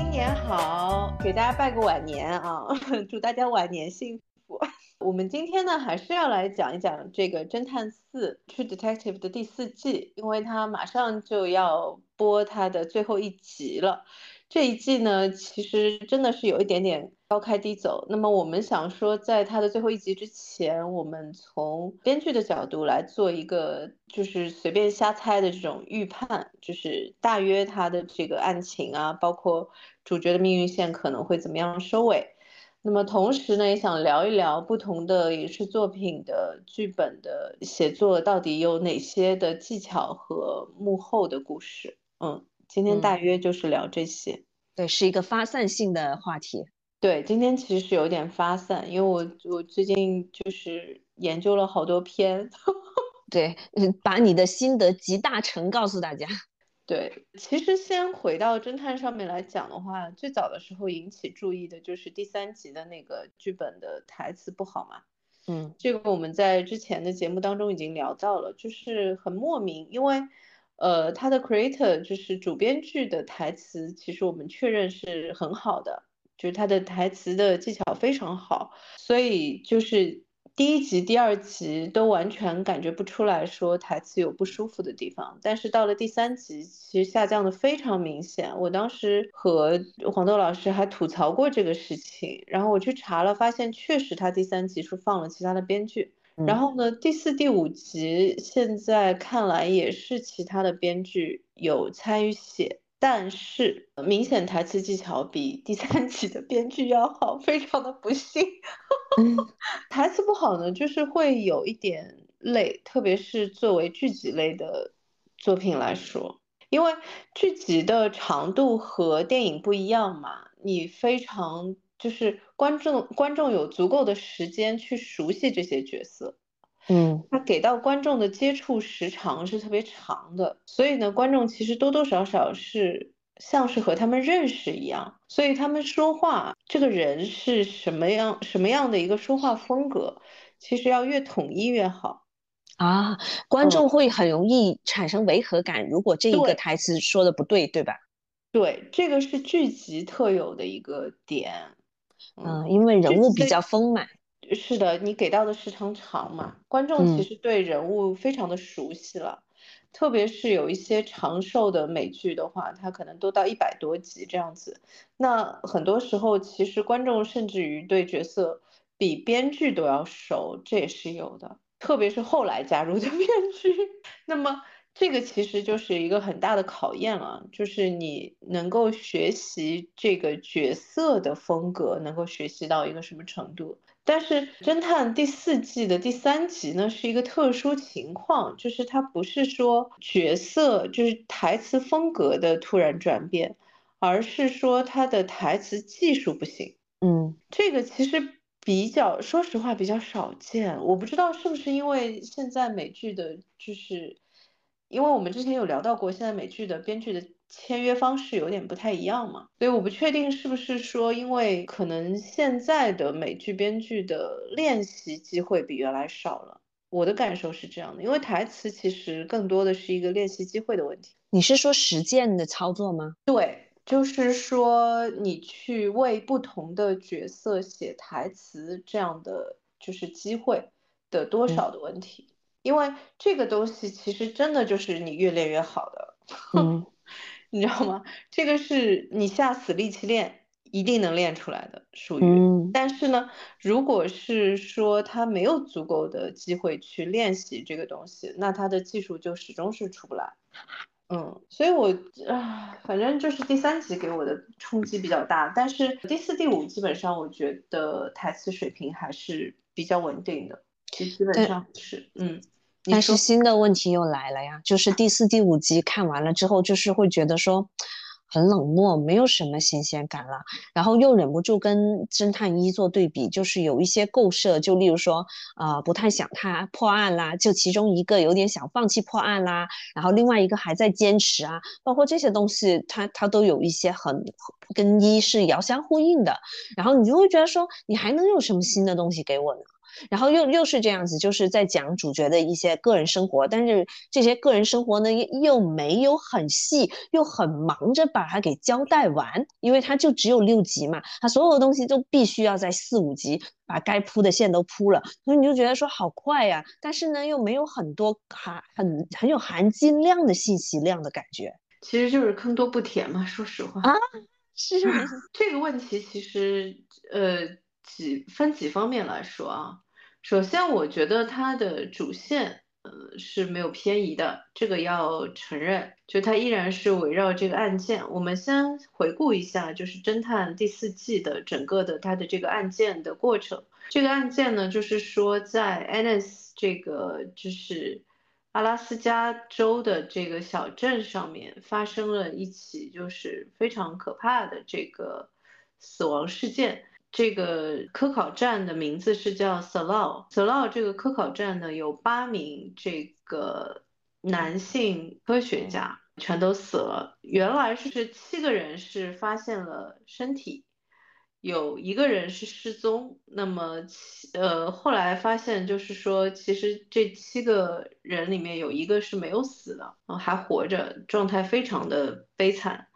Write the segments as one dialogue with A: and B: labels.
A: 新年好！给大家拜个晚年啊，祝大家晚年幸福。我们今天呢，还是要来讲一讲这个《侦探四 True Detective》的第四季，因为它马上就要播它的最后一集了。这一季呢，其实真的是有一点点高开低走。那么我们想说，在它的最后一集之前，我们从编剧的角度来做一个，就是随便瞎猜的这种预判，就是大约它的这个案情啊，包括主角的命运线可能会怎么样收尾。那么同时呢，也想聊一聊不同的影视作品的剧本的写作到底有哪些的技巧和幕后的故事。嗯。今天大约就是聊这些，
B: 对，是一个发散性的话题。
A: 对，今天其实有点发散，因为我我最近就是研究了好多篇，
B: 对，把你的心得集大成告诉大家。
A: 对，其实先回到侦探上面来讲的话，最早的时候引起注意的就是第三集的那个剧本的台词不好嘛。
B: 嗯，
A: 这个我们在之前的节目当中已经聊到了，就是很莫名，因为。呃，他的 creator 就是主编剧的台词，其实我们确认是很好的，就是他的台词的技巧非常好，所以就是第一集、第二集都完全感觉不出来说台词有不舒服的地方，但是到了第三集，其实下降的非常明显。我当时和黄豆老师还吐槽过这个事情，然后我去查了，发现确实他第三集是放了其他的编剧。然后呢，第四、第五集现在看来也是其他的编剧有参与写，但是明显台词技巧比第三集的编剧要好，非常的不幸。台词不好呢，就是会有一点累，特别是作为剧集类的作品来说，因为剧集的长度和电影不一样嘛，你非常。就是观众，观众有足够的时间去熟悉这些角色，
B: 嗯，
A: 他给到观众的接触时长是特别长的，所以呢，观众其实多多少少是像是和他们认识一样，所以他们说话，这个人是什么样什么样的一个说话风格，其实要越统一越好
B: 啊，观众会很容易产生违和感，如果这一个台词说的不对，对吧？
A: 对，这个是剧集特有的一个点。
B: 嗯，因为人物比较丰满，
A: 是的，你给到的时长长嘛，观众其实对人物非常的熟悉了，特别是有一些长寿的美剧的话，它可能都到一百多集这样子，那很多时候其实观众甚至于对角色比编剧都要熟，这也是有的，特别是后来加入的 编剧，那么。这个其实就是一个很大的考验了，就是你能够学习这个角色的风格，能够学习到一个什么程度。但是侦探第四季的第三集呢，是一个特殊情况，就是它不是说角色就是台词风格的突然转变，而是说他的台词技术不行。
B: 嗯，
A: 这个其实比较，说实话比较少见。我不知道是不是因为现在美剧的，就是。因为我们之前有聊到过，现在美剧的编剧的签约方式有点不太一样嘛，所以我不确定是不是说，因为可能现在的美剧编剧的练习机会比原来少了。我的感受是这样的，因为台词其实更多的是一个练习机会的问题。
B: 你是说实践的操作吗？
A: 对，就是说你去为不同的角色写台词这样的就是机会的多少的问题。因为这个东西其实真的就是你越练越好的，
B: 嗯，
A: 你知道吗？这个是你下死力气练，一定能练出来的，属
B: 于。
A: 但是呢，如果是说他没有足够的机会去练习这个东西，那他的技术就始终是出不来。嗯，所以我啊，反正就是第三集给我的冲击比较大，但是第四、第五基本上我觉得台词水平还是比较稳定的。其实基本上是，嗯，
B: 但是新的问题又来了呀，就是第四、第五集看完了之后，就是会觉得说很冷漠，没有什么新鲜感了，然后又忍不住跟侦探一做对比，就是有一些构设，就例如说，呃，不太想他破案啦，就其中一个有点想放弃破案啦，然后另外一个还在坚持啊，包括这些东西，它它都有一些很跟一是遥相呼应的，然后你就会觉得说，你还能有什么新的东西给我呢？然后又又是这样子，就是在讲主角的一些个人生活，但是这些个人生活呢又又没有很细，又很忙着把它给交代完，因为它就只有六集嘛，它所有的东西都必须要在四五集把该铺的线都铺了，所以你就觉得说好快呀，但是呢又没有很多含很很有含金量的信息量的感觉，
A: 其实就是坑多不填嘛，说实话
B: 啊。是
A: 这个问题，其实呃几分几方面来说啊。首先，我觉得它的主线呃是没有偏移的，这个要承认，就它依然是围绕这个案件。我们先回顾一下，就是侦探第四季的整个的它的这个案件的过程。这个案件呢，就是说在 Annis 这个就是。阿拉斯加州的这个小镇上面发生了一起就是非常可怕的这个死亡事件。这个科考站的名字是叫 Salao。Salao 这个科考站呢，有八名这个男性科学家全都死了。原来是这七个人是发现了身体。有一个人是失踪，那么呃后来发现就是说，其实这七个人里面有一个是没有死的，还活着，状态非常的悲惨。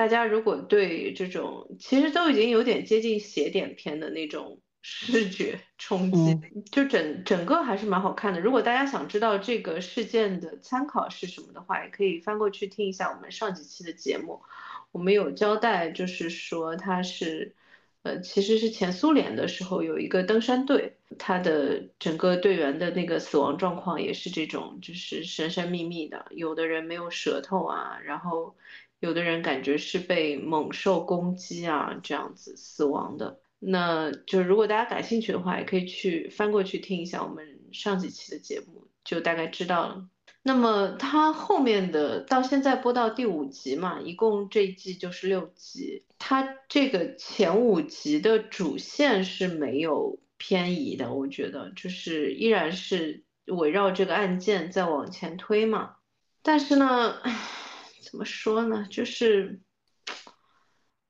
A: 大家如果对这种其实都已经有点接近邪点片的那种视觉冲击，就整整个还是蛮好看的。如果大家想知道这个事件的参考是什么的话，也可以翻过去听一下我们上几期的节目，我们有交代，就是说它是。呃，其实是前苏联的时候有一个登山队，他的整个队员的那个死亡状况也是这种，就是神神秘秘的，有的人没有舌头啊，然后有的人感觉是被猛兽攻击啊，这样子死亡的。那就如果大家感兴趣的话，也可以去翻过去听一下我们上几期的节目，就大概知道了。那么它后面的到现在播到第五集嘛，一共这一季就是六集。它这个前五集的主线是没有偏移的，我觉得就是依然是围绕这个案件在往前推嘛。但是呢，怎么说呢？就是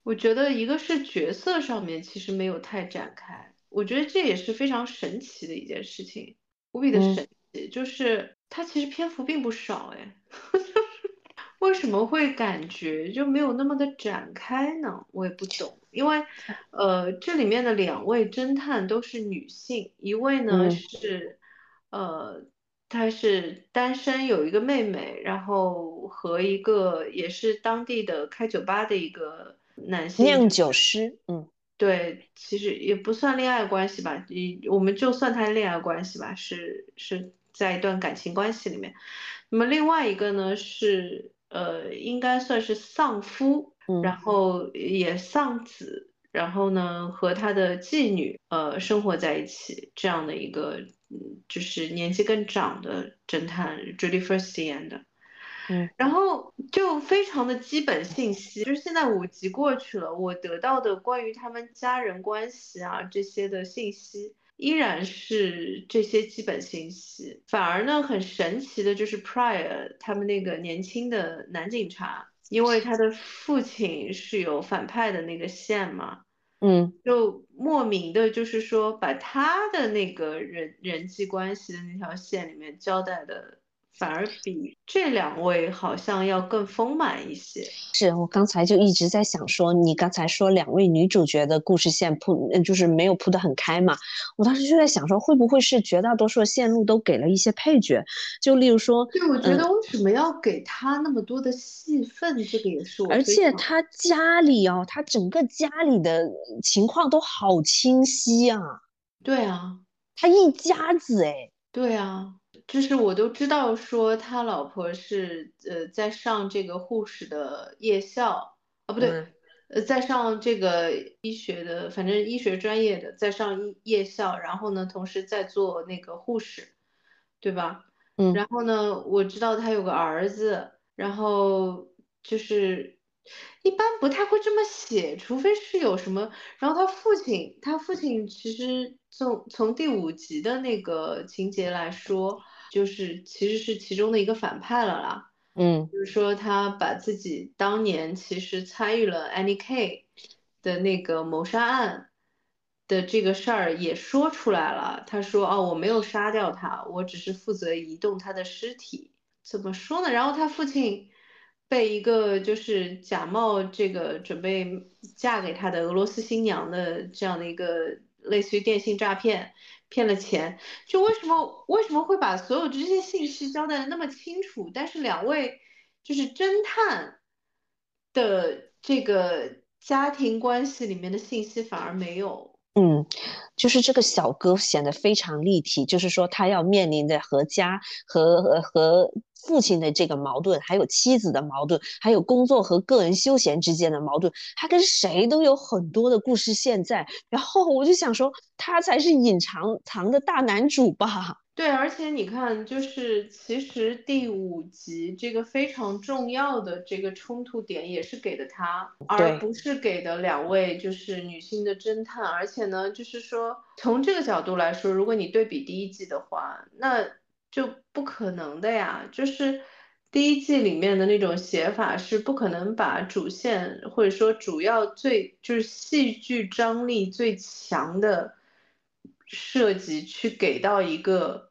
A: 我觉得一个是角色上面其实没有太展开，我觉得这也是非常神奇的一件事情，无比的神奇，就是。它其实篇幅并不少哎，为什么会感觉就没有那么的展开呢？我也不懂，因为 呃这里面的两位侦探都是女性，一位呢是呃她是单身有一个妹妹，然后和一个也是当地的开酒吧的一个男性
B: 酿酒师，嗯，
A: 对，其实也不算恋爱关系吧，你我们就算他恋爱关系吧，是是。在一段感情关系里面，那么另外一个呢是呃，应该算是丧夫，然后也丧子，然后呢和他的妓女呃生活在一起，这样的一个嗯，就是年纪更长的侦探 Judy First 演的，
B: 嗯，
A: 然后就非常的基本信息，就是现在五集过去了，我得到的关于他们家人关系啊这些的信息。依然是这些基本信息，反而呢很神奇的就是 Prior 他们那个年轻的男警察，因为他的父亲是有反派的那个线嘛，
B: 嗯，
A: 就莫名的，就是说把他的那个人人际关系的那条线里面交代的。反而比这两位好像要更丰满一些。
B: 是我刚才就一直在想说，你刚才说两位女主角的故事线铺，就是没有铺得很开嘛。我当时就在想说，会不会是绝大多数的线路都给了一些配角？就例如说，
A: 对，我觉得为什么要给他那么多的戏份？这个也是我。
B: 而且他家里哦，他整个家里的情况都好清晰啊。
A: 对啊，
B: 他一家子哎。
A: 对啊。就是我都知道，说他老婆是呃在上这个护士的夜校啊，不对，呃在上这个医学的，反正医学专业的，在上夜校，然后呢，同时在做那个护士，对吧？
B: 嗯，
A: 然后呢，我知道他有个儿子，然后就是一般不太会这么写，除非是有什么。然后他父亲，他父亲其实从从第五集的那个情节来说。就是其实是其中的一个反派了啦，
B: 嗯，
A: 就是说他把自己当年其实参与了 Annie K 的那个谋杀案的这个事儿也说出来了。他说：“哦，我没有杀掉他，我只是负责移动他的尸体。”怎么说呢？然后他父亲被一个就是假冒这个准备嫁给他的俄罗斯新娘的这样的一个类似于电信诈骗骗了钱。就为什么为什么会把所有这些信息交代的那么清楚？但是两位就是侦探的这个家庭关系里面的信息反而没有。
B: 嗯，就是这个小哥显得非常立体，就是说他要面临的和家和和和父亲的这个矛盾，还有妻子的矛盾，还有工作和个人休闲之间的矛盾，他跟谁都有很多的故事线在。然后我就想说，他才是隐藏藏的大男主吧。
A: 对，而且你看，就是其实第五集这个非常重要的这个冲突点也是给的他，而不是给的两位就是女性的侦探。而且呢，就是说从这个角度来说，如果你对比第一季的话，那就不可能的呀。就是第一季里面的那种写法是不可能把主线或者说主要最就是戏剧张力最强的设计去给到一个。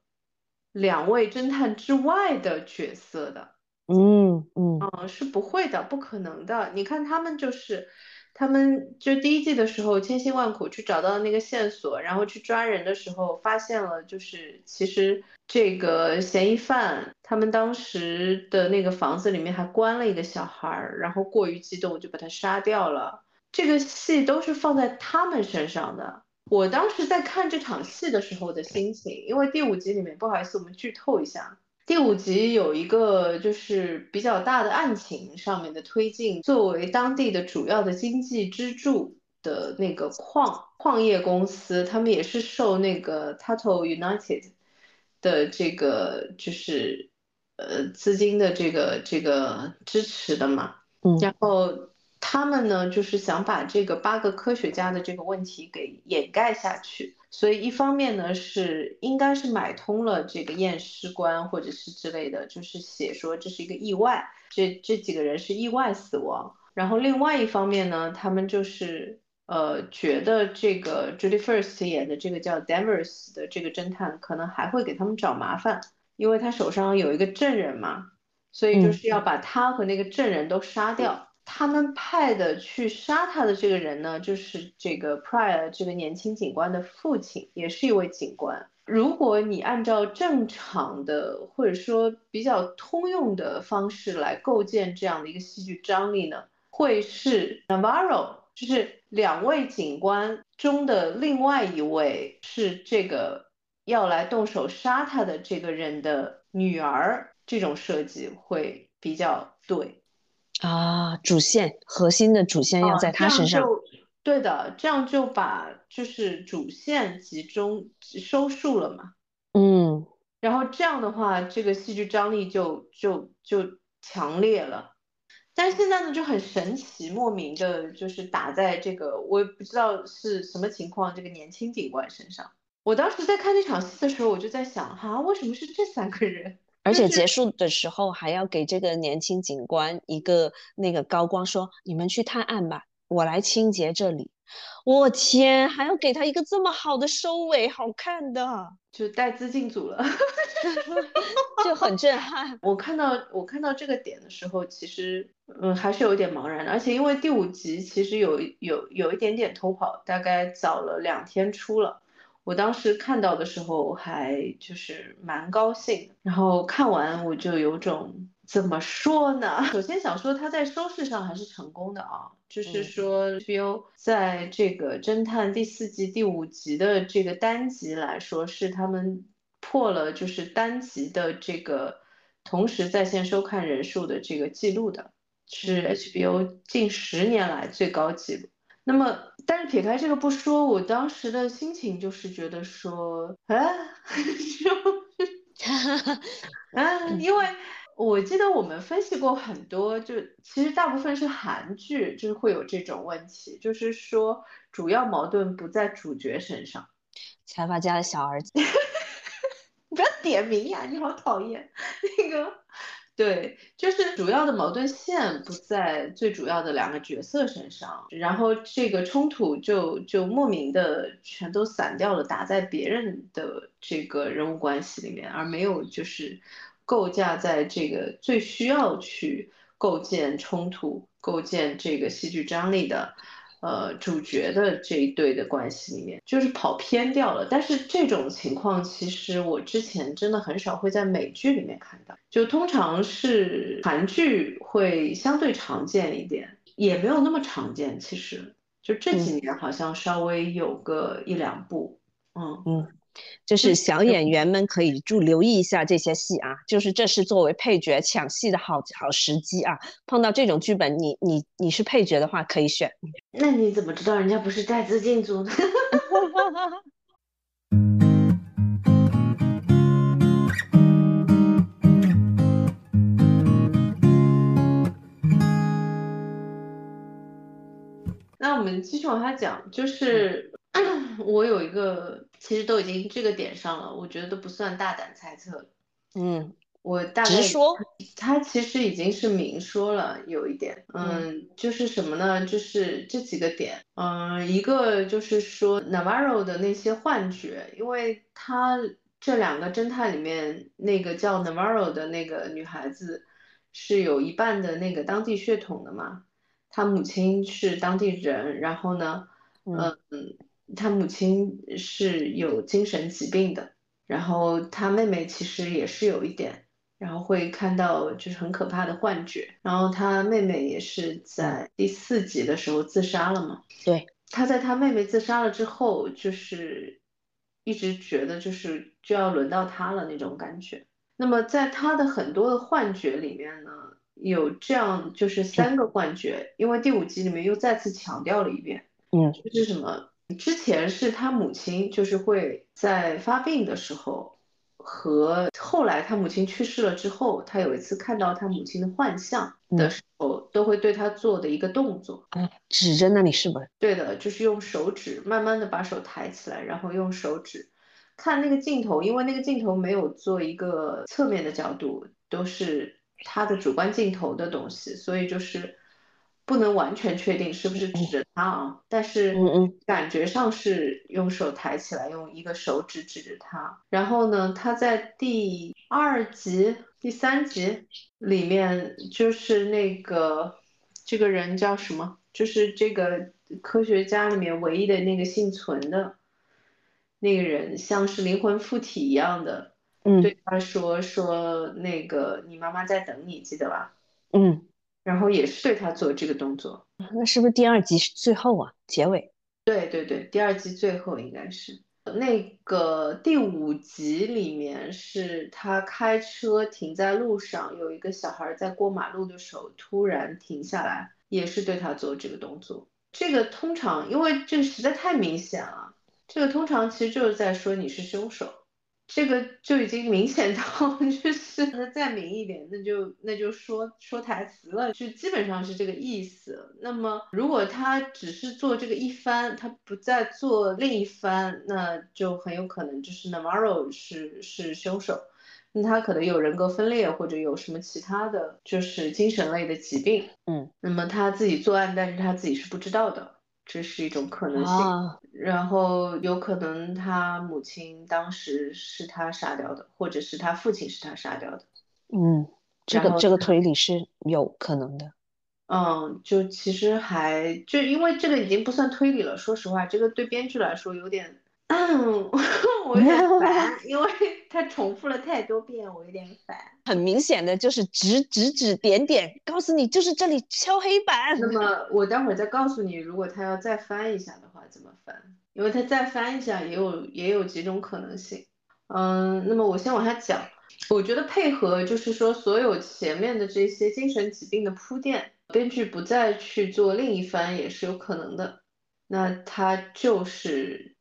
A: 两位侦探之外的角色的，
B: 嗯嗯
A: 嗯，是不会的，不可能的。你看他们就是，他们就第一季的时候千辛万苦去找到那个线索，然后去抓人的时候，发现了就是其实这个嫌疑犯他们当时的那个房子里面还关了一个小孩儿，然后过于激动就把他杀掉了。这个戏都是放在他们身上的。我当时在看这场戏的时候的心情，因为第五集里面，不好意思，我们剧透一下，第五集有一个就是比较大的案情上面的推进，作为当地的主要的经济支柱的那个矿矿业公司，他们也是受那个 Tato United 的这个就是呃资金的这个这个支持的嘛，
B: 嗯，
A: 然后。他们呢，就是想把这个八个科学家的这个问题给掩盖下去，所以一方面呢是应该是买通了这个验尸官或者是之类的，就是写说这是一个意外，这这几个人是意外死亡。然后另外一方面呢，他们就是呃觉得这个 Judy First 演的这个叫 Devers 的这个侦探可能还会给他们找麻烦，因为他手上有一个证人嘛，所以就是要把他和那个证人都杀掉。他们派的去杀他的这个人呢，就是这个 Prior 这个年轻警官的父亲，也是一位警官。如果你按照正常的或者说比较通用的方式来构建这样的一个戏剧张力呢，会是 Navarro，就是两位警官中的另外一位是这个要来动手杀他的这个人的女儿，这种设计会比较对。
B: 啊，主线核心的主线要在他身上，
A: 对的，这样就把就是主线集中收束了嘛。
B: 嗯，
A: 然后这样的话，这个戏剧张力就就就强烈了。但是现在呢，就很神奇，莫名的就是打在这个我也不知道是什么情况，这个年轻警官身上。我当时在看这场戏的时候，我就在想，哈，为什么是这三个人？
B: 而且结束的时候还要给这个年轻警官一个那个高光，说你们去探案吧，我来清洁这里。我天，还要给他一个这么好的收尾，好看的，
A: 就带资进组了，
B: 就很震撼。
A: 我看到我看到这个点的时候，其实嗯还是有点茫然的，而且因为第五集其实有有有一点点偷跑，大概早了两天出了。我当时看到的时候还就是蛮高兴，然后看完我就有种怎么说呢？首先想说他在收视上还是成功的啊，就是说 HBO 在这个侦探第四季第五集的这个单集来说，是他们破了就是单集的这个同时在线收看人数的这个记录的，是 HBO 近十年来最高纪录。那么，但是撇开这个不说，我当时的心情就是觉得说，啊，就，啊，因为我记得我们分析过很多，就其实大部分是韩剧，就是会有这种问题，就是说主要矛盾不在主角身上。
B: 财阀家的小儿子，
A: 你不要点名呀，你好讨厌。那个。对，就是主要的矛盾线不在最主要的两个角色身上，然后这个冲突就就莫名的全都散掉了，打在别人的这个人物关系里面，而没有就是构架在这个最需要去构建冲突、构建这个戏剧张力的。呃，主角的这一对的关系里面，就是跑偏掉了。但是这种情况，其实我之前真的很少会在美剧里面看到，就通常是韩剧会相对常见一点，也没有那么常见。其实就这几年好像稍微有个一两部，嗯
B: 嗯。就是小演员们可以注留意一下这些戏啊，就是这是作为配角抢戏的好好时机啊。碰到这种剧本，你你你是配角的话可以选。
A: 那你怎么知道人家不是带资进组呢？那我们继续往下讲，就是。我有一个，其实都已经这个点上了，我觉得都不算大胆猜测。
B: 嗯，
A: 我大概
B: 直说，
A: 他其实已经是明说了，有一点，嗯，就是什么呢？就是这几个点，嗯，一个就是说 Navarro 的那些幻觉，因为他这两个侦探里面，那个叫 Navarro 的那个女孩子是有一半的那个当地血统的嘛，她母亲是当地人，然后呢，嗯。他母亲是有精神疾病的，然后他妹妹其实也是有一点，然后会看到就是很可怕的幻觉，然后他妹妹也是在第四集的时候自杀了嘛？
B: 对，
A: 他在他妹妹自杀了之后，就是一直觉得就是就要轮到他了那种感觉。那么在他的很多的幻觉里面呢，有这样就是三个幻觉，因为第五集里面又再次强调了一遍，
B: 嗯，
A: 就是什么？之前是他母亲，就是会在发病的时候，和后来他母亲去世了之后，他有一次看到他母亲的幻象的时候，都会对他做的一个动作，
B: 指着那里是吧？
A: 对的，就是用手指慢慢的把手抬起来，然后用手指看那个镜头，因为那个镜头没有做一个侧面的角度，都是他的主观镜头的东西，所以就是。不能完全确定是不是指着他啊，但是感觉上是用手抬起来，用一个手指指着他。然后呢，他在第二集、第三集里面，就是那个这个人叫什么？就是这个科学家里面唯一的那个幸存的那个人，像是灵魂附体一样的，对他说说那个你妈妈在等你，记得吧？
B: 嗯。
A: 然后也是对他做这个动作，
B: 那是不是第二集是最后啊？结尾？
A: 对对对，第二集最后应该是那个第五集里面，是他开车停在路上，有一个小孩在过马路的时候突然停下来，也是对他做这个动作。这个通常因为这个实在太明显了，这个通常其实就是在说你是凶手。这个就已经明显到，就是那再明一点，那就那就说说台词了，就基本上是这个意思。那么如果他只是做这个一番，他不再做另一番，那就很有可能就是 Navarro 是是凶手，那他可能有人格分裂或者有什么其他的就是精神类的疾病，
B: 嗯，
A: 那么他自己作案，但是他自己是不知道的。这是一种可能性，然后有可能他母亲当时是他杀掉的，或者是他父亲是他杀掉的。
B: 嗯，这个这个推理是有可能的。
A: 嗯，就其实还就因为这个已经不算推理了，说实话，这个对编剧来说有点。嗯，我有点烦，因为 他重复了太多遍，我有点烦。
B: 很明显的就是指指指点点，告诉你就是这里敲黑板。
A: 那么我待会儿再告诉你，如果他要再翻一下的话怎么翻？因为他再翻一下也有也有几种可能性。嗯，那么我先往下讲。我觉得配合就是说所有前面的这些精神疾病的铺垫，编剧不再去做另一番也是有可能的。那他就是。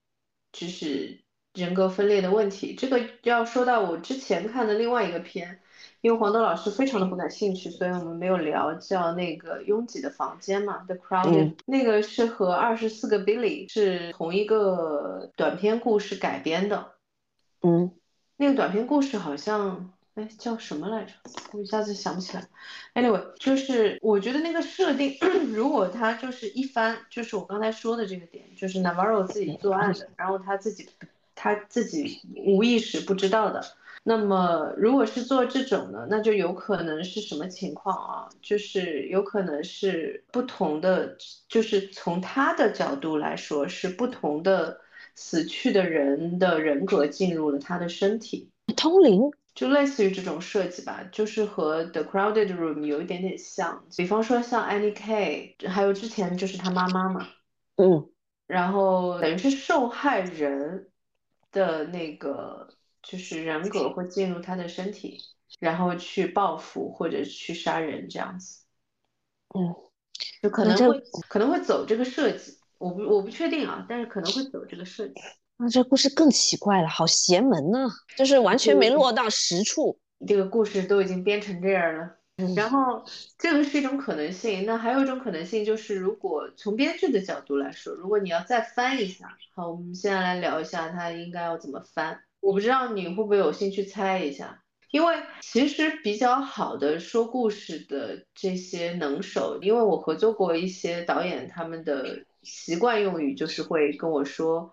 A: 就是人格分裂的问题，这个要说到我之前看的另外一个片，因为黄豆老师非常的不感兴趣，所以我们没有聊，叫那个拥挤的房间嘛，The Crowded，那个是和二十四个 Billy 是同一个短篇故事改编的，
B: 嗯，
A: 那个短篇故事好像哎，叫什么来着？我一下子想不起来。Anyway，就是我觉得那个设定，如果他就是一番，就是我刚才说的这个点，就是 Navarro 自己作案的，然后他自己他自己无意识不知道的。那么如果是做这种呢，那就有可能是什么情况啊？就是有可能是不同的，就是从他的角度来说，是不同的死去的人的人格进入了他的身体，
B: 通灵。
A: 就类似于这种设计吧，就是和 The Crowded Room 有一点点像，比方说像 Annie K，还有之前就是他妈妈嘛，
B: 嗯，
A: 然后等于是受害人的那个就是人格会进入他的身体，然后去报复或者去杀人这样子，
B: 嗯，
A: 就可能会可能会走这个设计，我不我不确定啊，但是可能会走这个设计。
B: 那这故事更奇怪了，好邪门呢，就是完全没落到实处。
A: 这个故事都已经编成这样了，然后这个是一种可能性。那还有一种可能性就是，如果从编剧的角度来说，如果你要再翻一下，好，我们现在来聊一下它应该要怎么翻。我不知道你会不会有兴趣猜一下，因为其实比较好的说故事的这些能手，因为我合作过一些导演，他们的习惯用语就是会跟我说。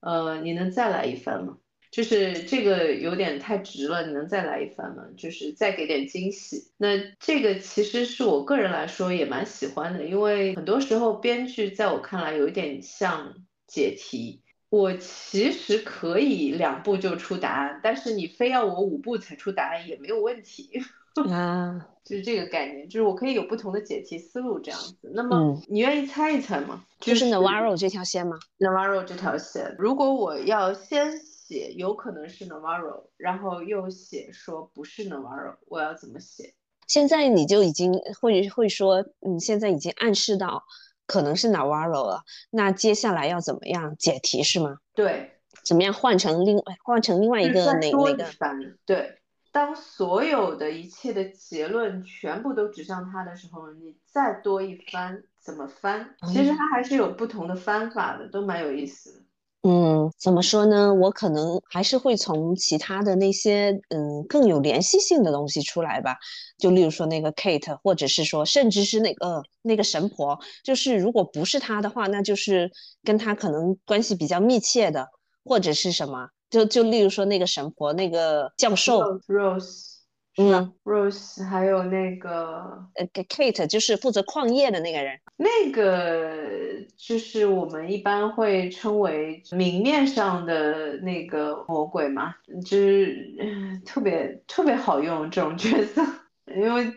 A: 呃，你能再来一番吗？就是这个有点太直了，你能再来一番吗？就是再给点惊喜。那这个其实是我个人来说也蛮喜欢的，因为很多时候编剧在我看来有一点像解题。我其实可以两步就出答案，但是你非要我五步才出答案也没有问题。
B: 啊，
A: 就是这个概念，就是我可以有不同的解题思路这样子。那么你愿意猜一猜吗？就是
B: Navarro 这条线吗
A: ？Navarro 这条线，如果我要先写有可能是 Navarro，然后又写说不是 Navarro，我要怎么写？
B: 现在你就已经会会说，嗯，现在已经暗示到可能是 Navarro 了。那接下来要怎么样解题是吗？
A: 对，
B: 怎么样换成另换成另外一个哪哪个？
A: 对。当所有的一切的结论全部都指向他的时候，你再多一番怎么翻？其实他还是有不同的翻法的，都蛮有意思。
B: 嗯，怎么说呢？我可能还是会从其他的那些嗯更有联系性的东西出来吧。就例如说那个 Kate，或者是说甚至是那个那个神婆，就是如果不是他的话，那就是跟他可能关系比较密切的，或者是什么。就就例如说那个神婆，那个教授
A: Rose，嗯，Rose，还有那个
B: 呃，Kate，就是负责矿业的那个人。
A: 那个就是我们一般会称为明面上的那个魔鬼嘛，就是特别特别好用这种角色，因为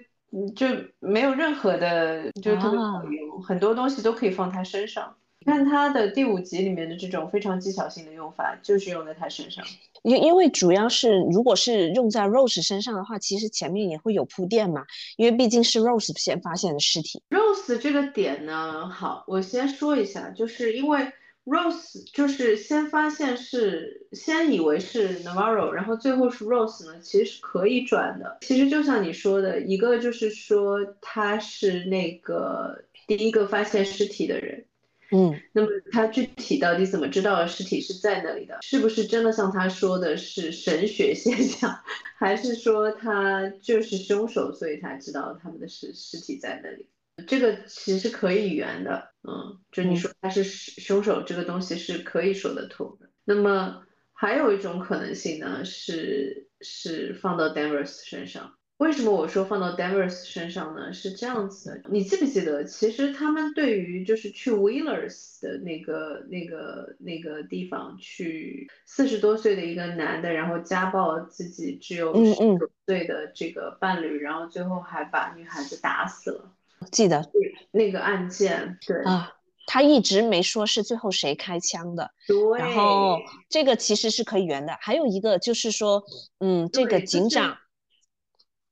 A: 就没有任何的，就特别好用，很多东西都可以放他身上。你看他的第五集里面的这种非常技巧性的用法，就是用在他身上。
B: 因因为主要是，如果是用在 Rose 身上的话，其实前面也会有铺垫嘛。因为毕竟是 Rose 先发现的尸体。
A: Rose 这个点呢，好，我先说一下，就是因为 Rose 就是先发现是，先以为是 Navarro，然后最后是 Rose 呢，其实是可以转的。其实就像你说的，一个就是说他是那个第一个发现尸体的人。
B: 嗯，
A: 那么他具体到底怎么知道尸体是在那里的？是不是真的像他说的是神学现象，还是说他就是凶手，所以才知道他们的尸尸体在那里？这个其实可以圆的，嗯，就你说他是凶手这个东西是可以说得通的。那么还有一种可能性呢，是是放到 Danvers 身上。为什么我说放到 Danvers 身上呢？是这样子的，你记不记得，其实他们对于就是去 Wheelers 的那个那个那个地方去，四十多岁的一个男的，然后家暴自己只有十九岁的这个伴侣，然后最后还把女孩子打死了。
B: 记得
A: 那个案件，对
B: 啊，他一直没说是最后谁开枪的。
A: 对，
B: 然后这个其实是可以圆的。还有一个就是说，嗯，这个警长。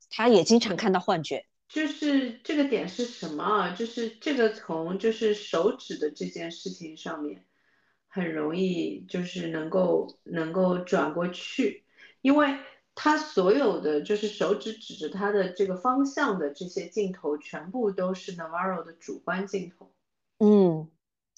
B: 他也经常看到幻觉，
A: 就是这个点是什么啊？就是这个从就是手指的这件事情上面，很容易就是能够能够转过去，因为他所有的就是手指指着他的这个方向的这些镜头，全部都是 Navarro 的主观镜头。
B: 嗯，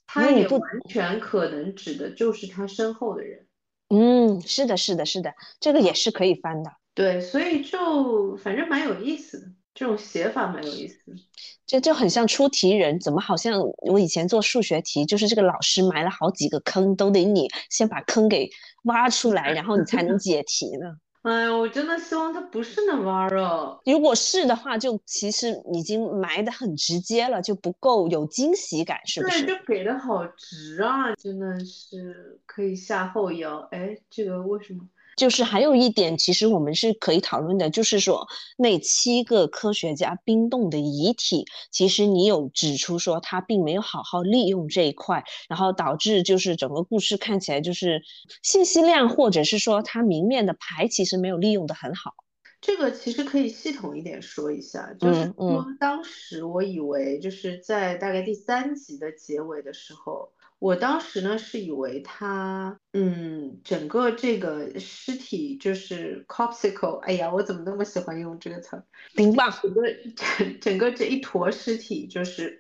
A: 他也完全可能指的就是他身后的人。
B: 嗯，是的，是的，是的，这个也是可以翻的。
A: 对，所以就反正蛮有意思的，这种写法蛮有意思的。
B: 这就很像出题人，怎么好像我以前做数学题，就是这个老师埋了好几个坑，都得你先把坑给挖出来，然后你才能解题呢。
A: 哎呀，我真的希望它不是那玩意儿。
B: 如果是的话，就其实已经埋的很直接了，就不够有惊喜感，是不是？
A: 对，就给的好直啊，真的是可以下后腰。哎，这个为什么？
B: 就是还有一点，其实我们是可以讨论的，就是说那七个科学家冰冻的遗体，其实你有指出说他并没有好好利用这一块，然后导致就是整个故事看起来就是信息量或者是说他明面的牌其实没有利用的很好。
A: 这个其实可以系统一点说一下，就是说当时我以为就是在大概第三集的结尾的时候。我当时呢是以为他，嗯，整个这个尸体就是 copsicle，哎呀，我怎么那么喜欢用这个词？
B: 冰棒。
A: 整个整整个这一坨尸体就是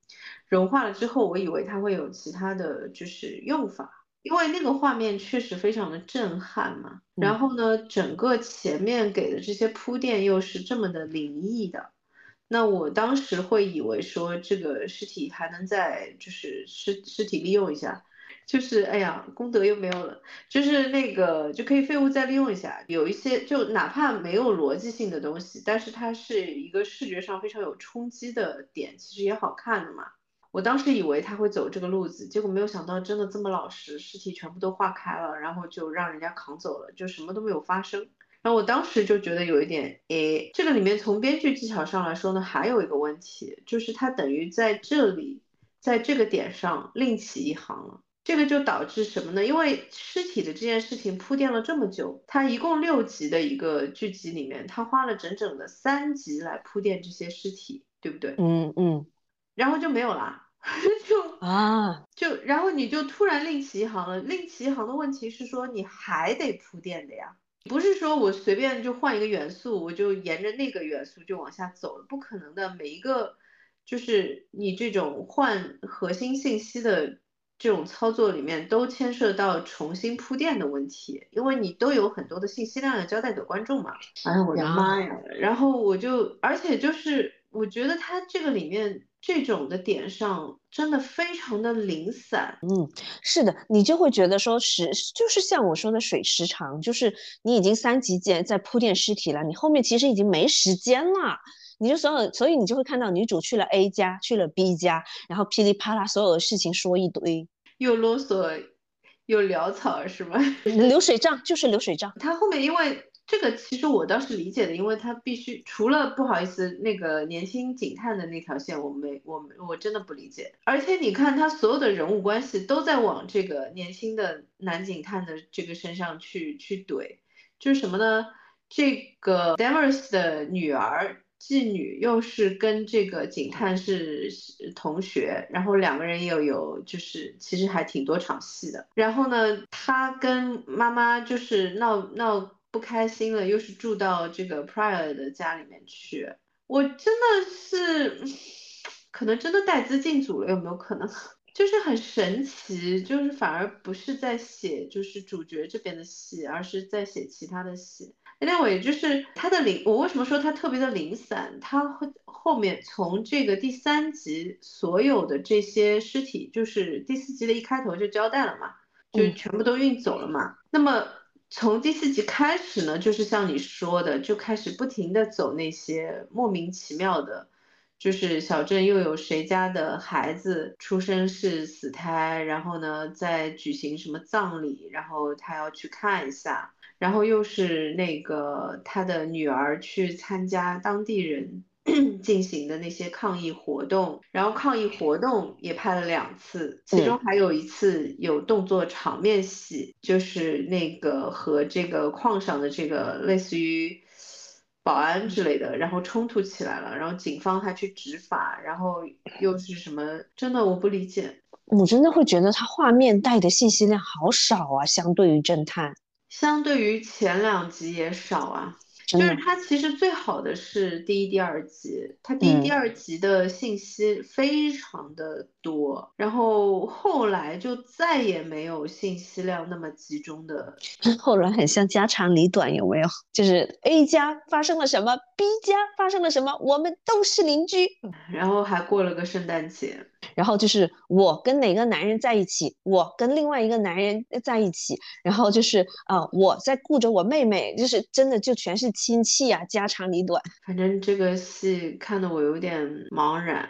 A: 融化了之后，我以为它会有其他的就是用法，因为那个画面确实非常的震撼嘛。然后呢，整个前面给的这些铺垫又是这么的灵异的。那我当时会以为说这个尸体还能再就是尸尸体利用一下，就是哎呀功德又没有了，就是那个就可以废物再利用一下，有一些就哪怕没有逻辑性的东西，但是它是一个视觉上非常有冲击的点，其实也好看的嘛。我当时以为他会走这个路子，结果没有想到真的这么老实，尸体全部都化开了，然后就让人家扛走了，就什么都没有发生。然后我当时就觉得有一点，诶，这个里面从编剧技巧上来说呢，还有一个问题，就是它等于在这里，在这个点上另起一行了。这个就导致什么呢？因为尸体的这件事情铺垫了这么久，它一共六集的一个剧集里面，它花了整整的三集来铺垫这些尸体，对不对？
B: 嗯嗯。
A: 然后就没有啦，就
B: 啊，
A: 就然后你就突然另起一行了。另起一行的问题是说，你还得铺垫的呀。不是说我随便就换一个元素，我就沿着那个元素就往下走了，不可能的。每一个就是你这种换核心信息的这种操作里面，都牵涉到重新铺垫的问题，因为你都有很多的信息量要交代给观众嘛。哎呀，我的妈呀！然后我就，而且就是我觉得它这个里面。这种的点上真的非常的零散，
B: 嗯，是的，你就会觉得说时就是像我说的水时长，就是你已经三集间在铺垫尸体了，你后面其实已经没时间了，你就所有，所以你就会看到女主去了 A 家，去了 B 家，然后噼里啪啦所有的事情说一堆，
A: 又啰嗦又潦草，是吗？
B: 流水账就是流水账，
A: 他后面因为。这个其实我倒是理解的，因为他必须除了不好意思那个年轻警探的那条线，我没我我真的不理解。而且你看他所有的人物关系都在往这个年轻的男警探的这个身上去去怼，就是什么呢？这个 Demers 的女儿妓女又是跟这个警探是同学，然后两个人又有就是其实还挺多场戏的。然后呢，他跟妈妈就是闹闹。不开心了，又是住到这个 Prior 的家里面去，我真的是，可能真的带资进组了，有没有可能？就是很神奇，就是反而不是在写就是主角这边的戏，而是在写其他的戏。Anyway，就是他的零，我为什么说他特别的零散？他后后面从这个第三集所有的这些尸体，就是第四集的一开头就交代了嘛，就全部都运走了嘛。那么。从第四集开始呢，就是像你说的，就开始不停的走那些莫名其妙的，就是小镇又有谁家的孩子出生是死胎，然后呢再举行什么葬礼，然后他要去看一下，然后又是那个他的女儿去参加当地人。进行的那些抗议活动，然后抗议活动也拍了两次，其中还有一次有动作场面戏，就是那个和这个矿上的这个类似于保安之类的，然后冲突起来了，然后警方还去执法，然后又是什么？真的我不理解，
B: 我真的会觉得他画面带的信息量好少啊，相对于侦探，
A: 相对于前两集也少啊。就是它其实最好的是第一、第二集，它第一、第二集的信息非常的多，然后后来就再也没有信息量那么集中的。
B: 后来很像家长里短，有没有？就是 A 家发生了什么，B 家发生了什么，我们都是邻居，
A: 然后还过了个圣诞节。
B: 然后就是我跟哪个男人在一起，我跟另外一个男人在一起，然后就是啊，我在顾着我妹妹，就是真的就全是亲戚啊，家长里短。
A: 反正这个戏看得我有点茫然，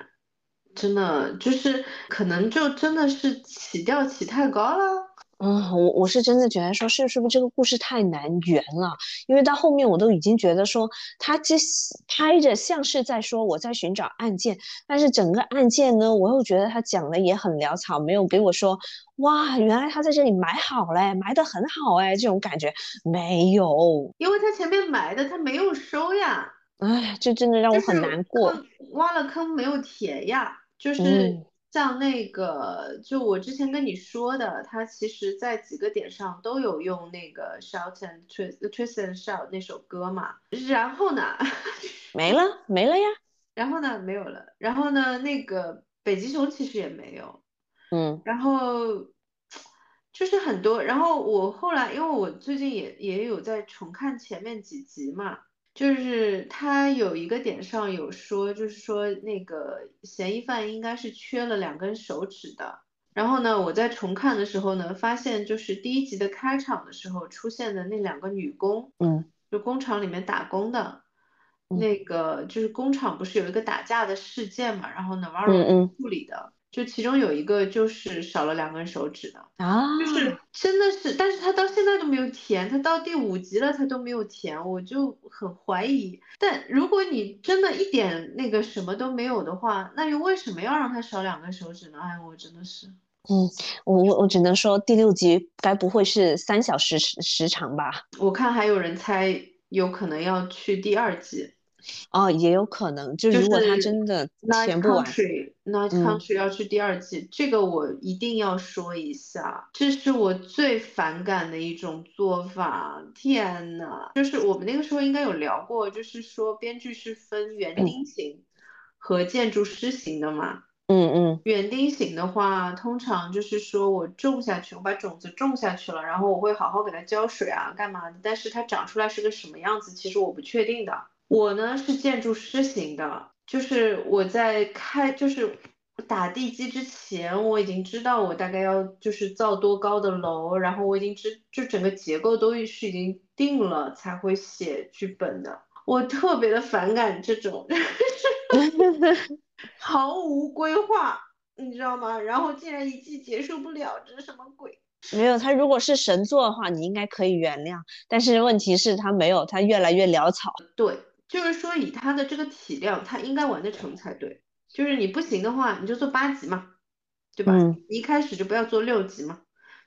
A: 真的就是可能就真的是起调起太高了。
B: 嗯，我我是真的觉得说，是是不是这个故事太难圆了？因为到后面我都已经觉得说，他这拍着像是在说我在寻找案件，但是整个案件呢，我又觉得他讲的也很潦草，没有给我说，哇，原来他在这里埋好嘞，埋的很好哎，这种感觉没有，
A: 因为他前面埋的他没有收呀，
B: 哎，这真的让我很难过，
A: 挖了坑没有填呀，就是。像那个，就我之前跟你说的，他其实在几个点上都有用那个 shout and twist twist and shout 那首歌嘛。然后呢，
B: 没了，没了呀。
A: 然后呢，没有了。然后呢，那个北极熊其实也没有。
B: 嗯。
A: 然后就是很多。然后我后来，因为我最近也也有在重看前面几集嘛。就是他有一个点上有说，就是说那个嫌疑犯应该是缺了两根手指的。然后呢，我在重看的时候呢，发现就是第一集的开场的时候出现的那两个女工，
B: 嗯，
A: 就工厂里面打工的，那个就是工厂不是有一个打架的事件嘛，然后呢，王尔处理的。就其中有一个就是少了两根手指的
B: 啊，
A: 就是真的是，但是他到现在都没有填，他到第五集了他都没有填，我就很怀疑。但如果你真的一点那个什么都没有的话，那又为什么要让他少两根手指呢？哎，我真的是，
B: 嗯，我我我只能说第六集该不会是三小时时时长吧？
A: 我看还有人猜有可能要去第二季。
B: 哦，也有可能，就如果他真的填不完
A: ，Night Country 要去第二季，这个我一定要说一下，这是我最反感的一种做法。天呐，就是我们那个时候应该有聊过，就是说编剧是分园丁型和建筑师型的嘛。
B: 嗯嗯，
A: 园丁型的话，通常就是说我种下去，我把种子种下去了，然后我会好好给它浇水啊，干嘛的？但是它长出来是个什么样子，其实我不确定的。我呢是建筑师型的，就是我在开就是打地基之前，我已经知道我大概要就是造多高的楼，然后我已经知就整个结构都是已经定了才会写剧本的。我特别的反感这种 毫无规划，你知道吗？然后竟然一季结束不了，这是什么鬼？
B: 没有他如果是神作的话，你应该可以原谅。但是问题是，他没有，他越来越潦草。
A: 对。就是说，以他的这个体量，他应该完得成才对。就是你不行的话，你就做八集嘛，对吧？你一开始就不要做六集嘛，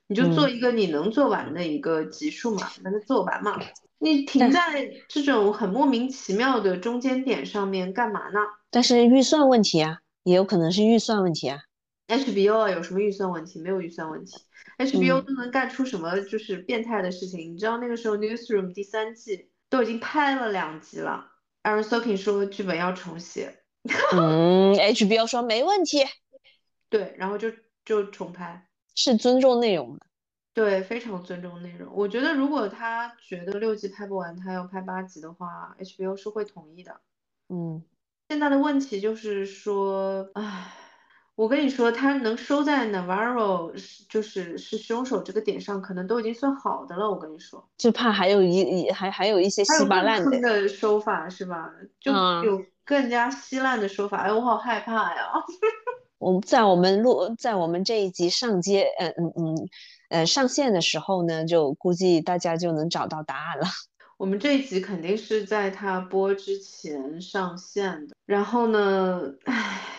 A: 你就做一个你能做完的一个集数嘛，把它做完嘛。你停在这种很莫名其妙的中间点上面干嘛呢？
B: 但是预算问题啊，也有可能是预算问题啊。
A: HBO 有什么预算问题？没有预算问题，HBO 都能干出什么就是变态的事情？你知道那个时候 Newsroom 第三季都已经拍了两集了。Aaron Sorkin 说剧本要重写，
B: 嗯，HBO 说没问题，
A: 对，然后就就重拍，
B: 是尊重内容的，
A: 对，非常尊重内容。我觉得如果他觉得六集拍不完，他要拍八集的话，HBO 是会同意的。
B: 嗯，
A: 现在的问题就是说，唉。我跟你说，他能收在 Navarro 就是是凶手这个点上，可能都已经算好的了。我跟你说，
B: 就怕还有一还还有一些稀巴烂
A: 的说法是吧？就有更加稀烂的说法。哎，我好害怕呀！
B: 我们在我们录在我们这一集上街，嗯嗯嗯，呃上线的时候呢，就估计大家就能找到答案了。
A: 我们这一集肯定是在他播之前上线的。然后呢，唉。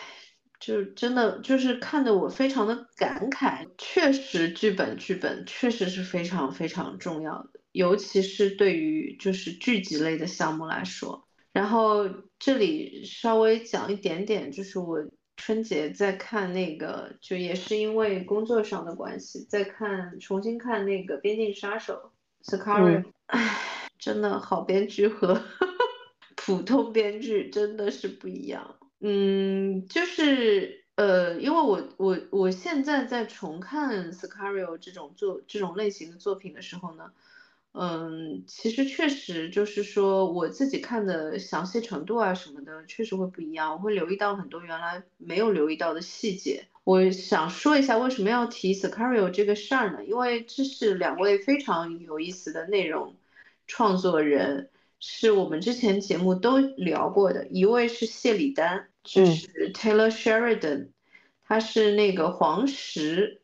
A: 就真的就是看得我非常的感慨，确实剧本剧本确实是非常非常重要的，尤其是对于就是剧集类的项目来说。然后这里稍微讲一点点，就是我春节在看那个，就也是因为工作上的关系，在看重新看那个《边境杀手》，Scar，唉，真的好编剧和 普通编剧真的是不一样。嗯，就是呃，因为我我我现在在重看 Scario 这种作这种类型的作品的时候呢。嗯，其实确实就是说，我自己看的详细程度啊什么的，确实会不一样。我会留意到很多原来没有留意到的细节。我想说一下为什么要提 Scario 这个事儿呢？因为这是两位非常有意思的内容创作人，是我们之前节目都聊过的。一位是谢里丹，就是 Taylor Sheridan，他是那个黄石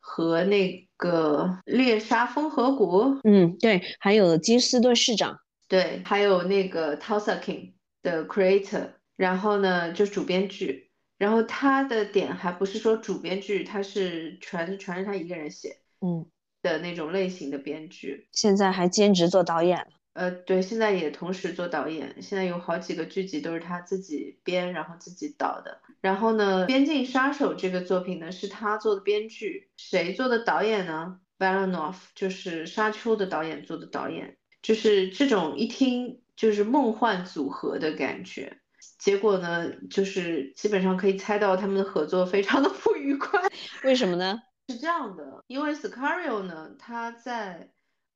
A: 和那。个猎杀风和谷，
B: 嗯，对，还有金斯顿市长，
A: 对，还有那个 Tulsa King 的 creator，然后呢，就主编剧，然后他的点还不是说主编剧，他是全全是他一个人写，
B: 嗯，
A: 的那种类型的编剧，
B: 现在还兼职做导演。
A: 呃，对，现在也同时做导演，现在有好几个剧集都是他自己编，然后自己导的。然后呢，《边境杀手》这个作品呢是他做的编剧，谁做的导演呢 v a l a n o f 就是《沙丘》的导演做的导演，就是这种一听就是梦幻组合的感觉。结果呢，就是基本上可以猜到他们的合作非常的不愉快。
B: 为什么呢？
A: 是这样的，因为 Scario 呢，他在。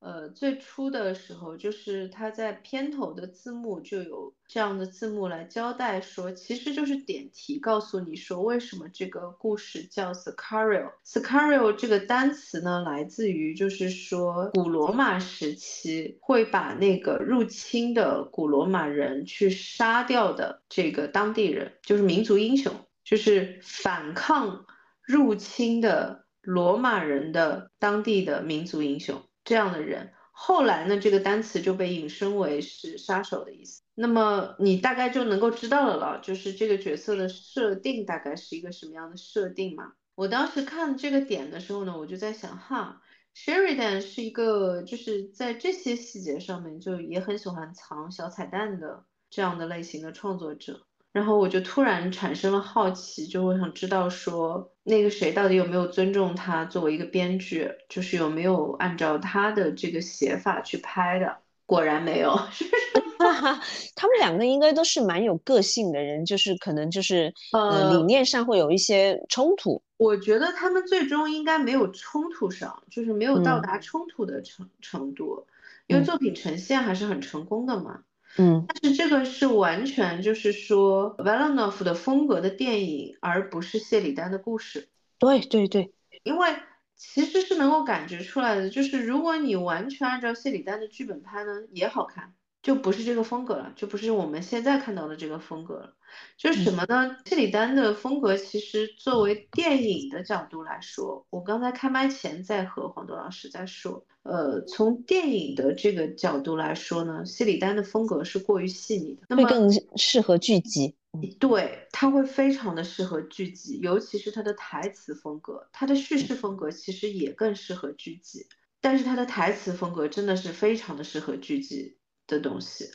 A: 呃，最初的时候，就是他在片头的字幕就有这样的字幕来交代说，其实就是点题告诉你说，为什么这个故事叫 Scario。Scario 这个单词呢，来自于就是说古罗马时期会把那个入侵的古罗马人去杀掉的这个当地人，就是民族英雄，就是反抗入侵的罗马人的当地的民族英雄。这样的人，后来呢，这个单词就被引申为是杀手的意思。那么你大概就能够知道了，就是这个角色的设定大概是一个什么样的设定嘛？我当时看这个点的时候呢，我就在想，哈，Sheridan 是一个就是在这些细节上面就也很喜欢藏小彩蛋的这样的类型的创作者。然后我就突然产生了好奇，就我想知道说那个谁到底有没有尊重他作为一个编剧，就是有没有按照他的这个写法去拍的。果然没有，
B: 他们两个应该都是蛮有个性的人，就是可能就是呃理念上会有一些冲突。
A: 我觉得他们最终应该没有冲突上，就是没有到达冲突的程程度，因为作品呈现还是很成功的嘛。
B: 嗯，
A: 但是这个是完全就是说 v a l e n o f 的风格的电影，而不是谢里丹的故事。
B: 对对对，
A: 因为其实是能够感觉出来的，就是如果你完全按照谢里丹的剧本拍呢，也好看，就不是这个风格了，就不是我们现在看到的这个风格了。就是什么呢？谢里丹的风格其实作为电影的角度来说，我刚才开麦前在和黄豆老师在说。呃，从电影的这个角度来说呢，谢里丹的风格是过于细腻的，
B: 会更适合剧集。
A: 对，他会非常的适合剧集，尤其是他的台词风格，他的叙事风格其实也更适合剧集。但是他的台词风格真的是非常的适合剧集的东西，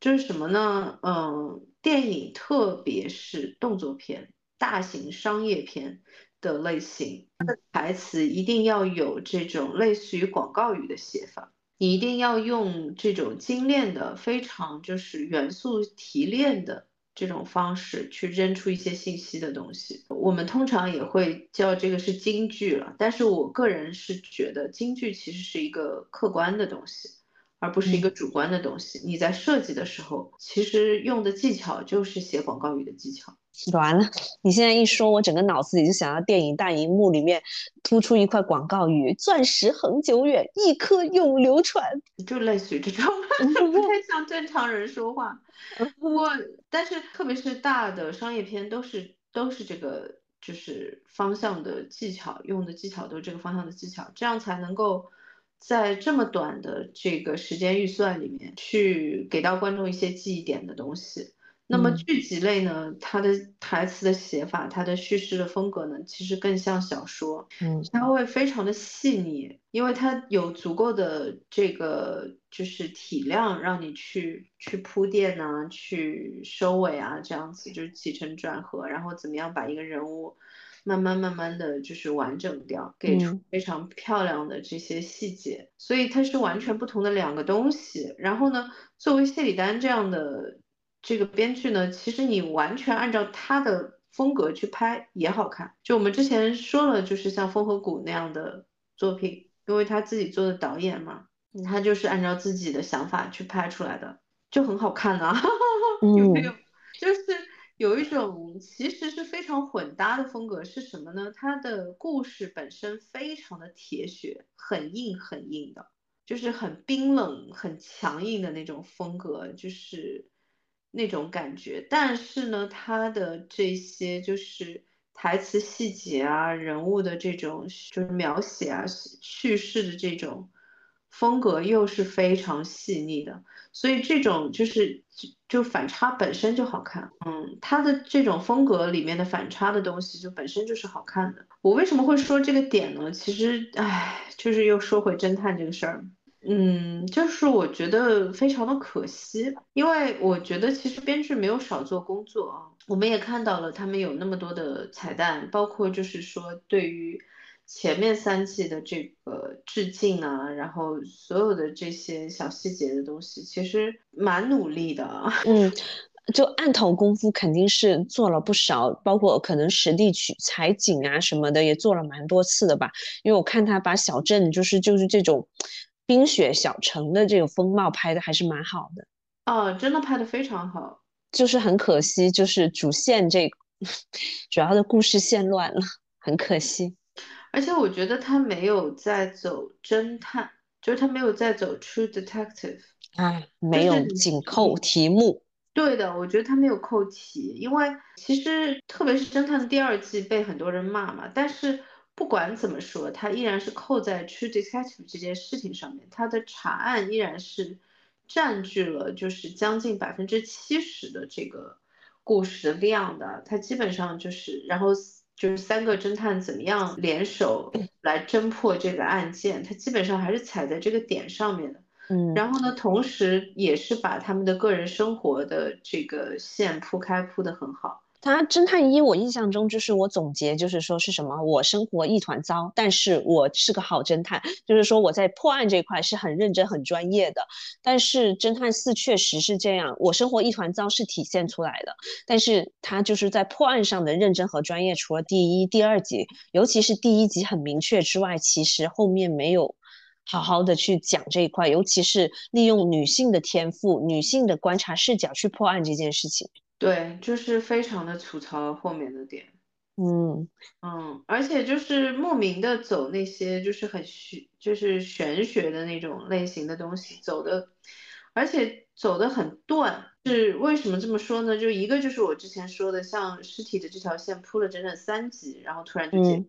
A: 就是什么呢？嗯，电影特别是动作片、大型商业片。的类型，它的台词一定要有这种类似于广告语的写法，你一定要用这种精炼的、非常就是元素提炼的这种方式去扔出一些信息的东西。我们通常也会叫这个是京剧了，但是我个人是觉得京剧其实是一个客观的东西，而不是一个主观的东西。你在设计的时候，其实用的技巧就是写广告语的技巧。
B: 完了，你现在一说，我整个脑子里就想到电影大荧幕里面突出一块广告语：“钻石恒久远，一颗永流传。”
A: 就类似于这种，不太像正常人说话。不过，但是特别是大的商业片，都是都是这个就是方向的技巧，用的技巧都是这个方向的技巧，这样才能够在这么短的这个时间预算里面去给到观众一些记忆点的东西。那么剧集类呢，它的台词的写法，它的叙事的风格呢，其实更像小说，
B: 嗯，
A: 它会非常的细腻，因为它有足够的这个就是体量，让你去去铺垫啊，去收尾啊，这样子就是起承转合，然后怎么样把一个人物慢慢慢慢的就是完整掉，给出非常漂亮的这些细节，所以它是完全不同的两个东西。然后呢，作为谢里丹这样的这个编剧呢，其实你完全按照他的风格去拍也好看。就我们之前说了，就是像《风和谷》那样的作品，因为他自己做的导演嘛，他就是按照自己的想法去拍出来的，就很好看啊，有没有？就是。有一种其实是非常混搭的风格是什么呢？它的故事本身非常的铁血，很硬很硬的，就是很冰冷、很强硬的那种风格，就是那种感觉。但是呢，它的这些就是台词细节啊、人物的这种就是描写啊、叙事的这种。风格又是非常细腻的，所以这种就是就就反差本身就好看。嗯，它的这种风格里面的反差的东西就本身就是好看的。我为什么会说这个点呢？其实，唉，就是又说回侦探这个事儿。嗯，就是我觉得非常的可惜，因为我觉得其实编剧没有少做工作啊。我们也看到了他们有那么多的彩蛋，包括就是说对于。前面三季的这个致敬啊，然后所有的这些小细节的东西，其实蛮努力的。
B: 嗯，就案头功夫肯定是做了不少，包括可能实地取采景啊什么的，也做了蛮多次的吧。因为我看他把小镇就是就是这种冰雪小城的这个风貌拍的还是蛮好的。
A: 哦，真的拍的非常好。
B: 就是很可惜，就是主线这 主要的故事线乱了，很可惜。
A: 而且我觉得他没有在走侦探，就是他没有在走 true detective，
B: 哎，没有紧扣题目。
A: 对的，我觉得他没有扣题，因为其实特别是侦探的第二季被很多人骂嘛，但是不管怎么说，他依然是扣在 true detective 这件事情上面，他的查案依然是占据了就是将近百分之七十的这个故事量的，他基本上就是然后。就是三个侦探怎么样联手来侦破这个案件，他基本上还是踩在这个点上面的。
B: 嗯，
A: 然后呢，同时也是把他们的个人生活的这个线铺开，铺得很好。
B: 他侦探一，我印象中就是我总结就是说是什么，我生活一团糟，但是我是个好侦探，就是说我在破案这块是很认真、很专业的。但是侦探四确实是这样，我生活一团糟是体现出来的，但是他就是在破案上的认真和专业，除了第一、第二集，尤其是第一集很明确之外，其实后面没有好好的去讲这一块，尤其是利用女性的天赋、女性的观察视角去破案这件事情。
A: 对，就是非常的吐槽后面的点，
B: 嗯
A: 嗯，而且就是莫名的走那些就是很玄，就是玄学的那种类型的东西，走的，而且走的很断。是为什么这么说呢？就一个就是我之前说的，像尸体的这条线铺了整整三集，然后突然就结，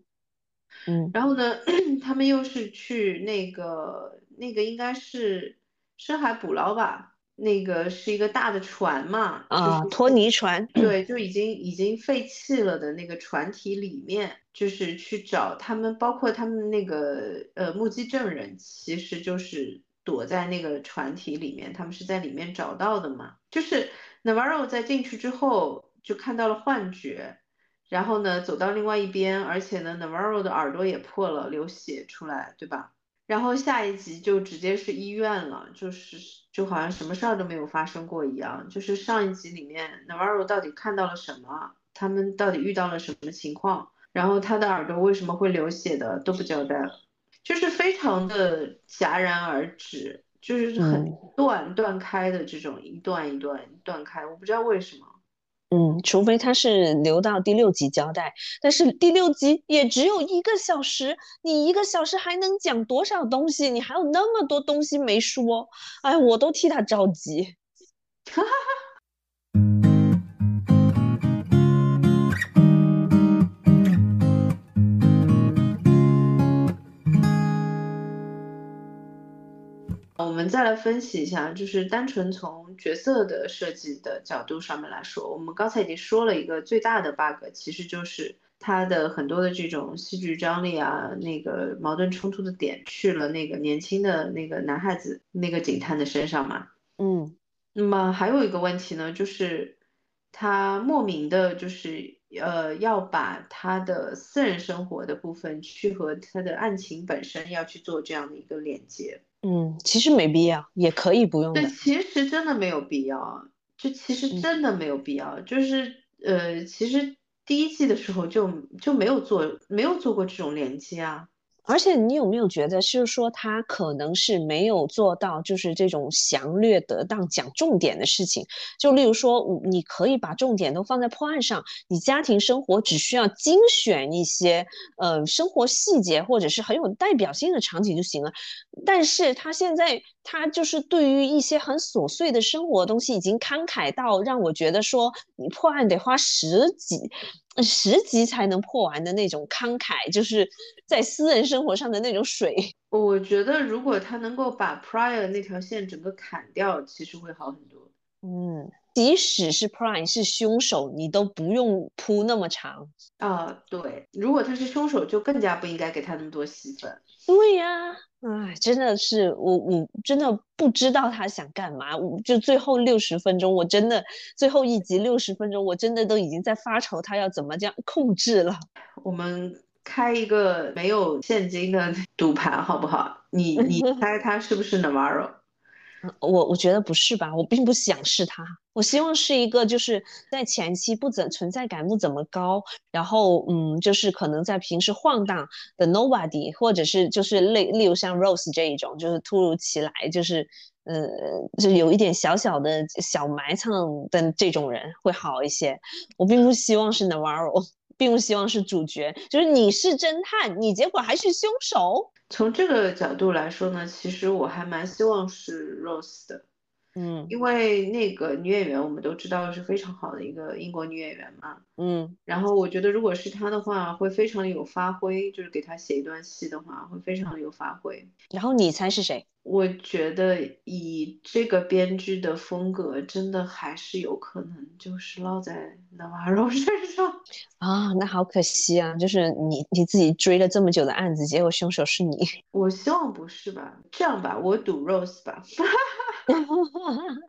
B: 嗯，
A: 然后呢，他们又是去那个那个应该是深海捕捞吧。那个是一个大的船嘛，
B: 啊，拖泥船，
A: 对，就已经已经废弃了的那个船体里面，就是去找他们，包括他们那个呃目击证人，其实就是躲在那个船体里面，他们是在里面找到的嘛。就是 Navarro 在进去之后就看到了幻觉，然后呢走到另外一边，而且呢 Navarro 的耳朵也破了，流血出来，对吧？然后下一集就直接是医院了，就是就好像什么事儿都没有发生过一样。就是上一集里面，Navarro 到底看到了什么？他们到底遇到了什么情况？然后他的耳朵为什么会流血的都不交代了，就是非常的戛然而止，就是很断断开的这种一段一段断开，我不知道为什么。
B: 嗯，除非他是留到第六集交代，但是第六集也只有一个小时，你一个小时还能讲多少东西？你还有那么多东西没说，哎，我都替他着急。哈哈哈。
A: 我们再来分析一下，就是单纯从角色的设计的角度上面来说，我们刚才已经说了一个最大的 bug，其实就是他的很多的这种戏剧张力啊，那个矛盾冲突的点去了那个年轻的那个男孩子那个警探的身上嘛。
B: 嗯，
A: 那么还有一个问题呢，就是他莫名的就是呃，要把他的私人生活的部分去和他的案情本身要去做这样的一个连接。
B: 嗯，其实没必要，也可以不用对。
A: 其实真的没有必要，就其实真的没有必要。就是呃，其实第一季的时候就就没有做，没有做过这种连接啊。
B: 而且你有没有觉得，就是说他可能是没有做到，就是这种详略得当、讲重点的事情。就例如说，你可以把重点都放在破案上，你家庭生活只需要精选一些呃生活细节或者是很有代表性的场景就行了。但是他现在他就是对于一些很琐碎的生活东西，已经慷慨到让我觉得说，你破案得花十几。十集才能破完的那种慷慨，就是在私人生活上的那种水。
A: 我觉得如果他能够把 Prior 那条线整个砍掉，其实会好很多。
B: 嗯，即使是 Prior 是凶手，你都不用铺那么长
A: 啊。对，如果他是凶手，就更加不应该给他那么多戏份。
B: 对呀。哎，真的是我，我真的不知道他想干嘛。我就最后六十分钟，我真的最后一集六十分钟，我真的都已经在发愁他要怎么这样控制了。
A: 我们开一个没有现金的赌盘好不好？你你猜他是不是 Navarro？
B: 我我觉得不是吧，我并不想是他，我希望是一个就是在前期不怎存在感不怎么高，然后嗯，就是可能在平时晃荡的 nobody，或者是就是类例如像 Rose 这一种，就是突如其来就是呃就有一点小小的小埋藏的这种人会好一些。我并不希望是 Navarro，并不希望是主角，就是你是侦探，你结果还是凶手。
A: 从这个角度来说呢，其实我还蛮希望是 Rose 的，
B: 嗯，
A: 因为那个女演员我们都知道是非常好的一个英国女演员嘛，
B: 嗯，
A: 然后我觉得如果是她的话，会非常的有发挥，就是给她写一段戏的话，会非常的有发挥。
B: 然后你猜是谁？
A: 我觉得以这个编剧的风格，真的还是有可能就是落在 Navarro 身上
B: 啊，那好可惜啊！就是你你自己追了这么久的案子，结果凶手是你。
A: 我希望不是吧？这样吧，我赌 Rose 吧。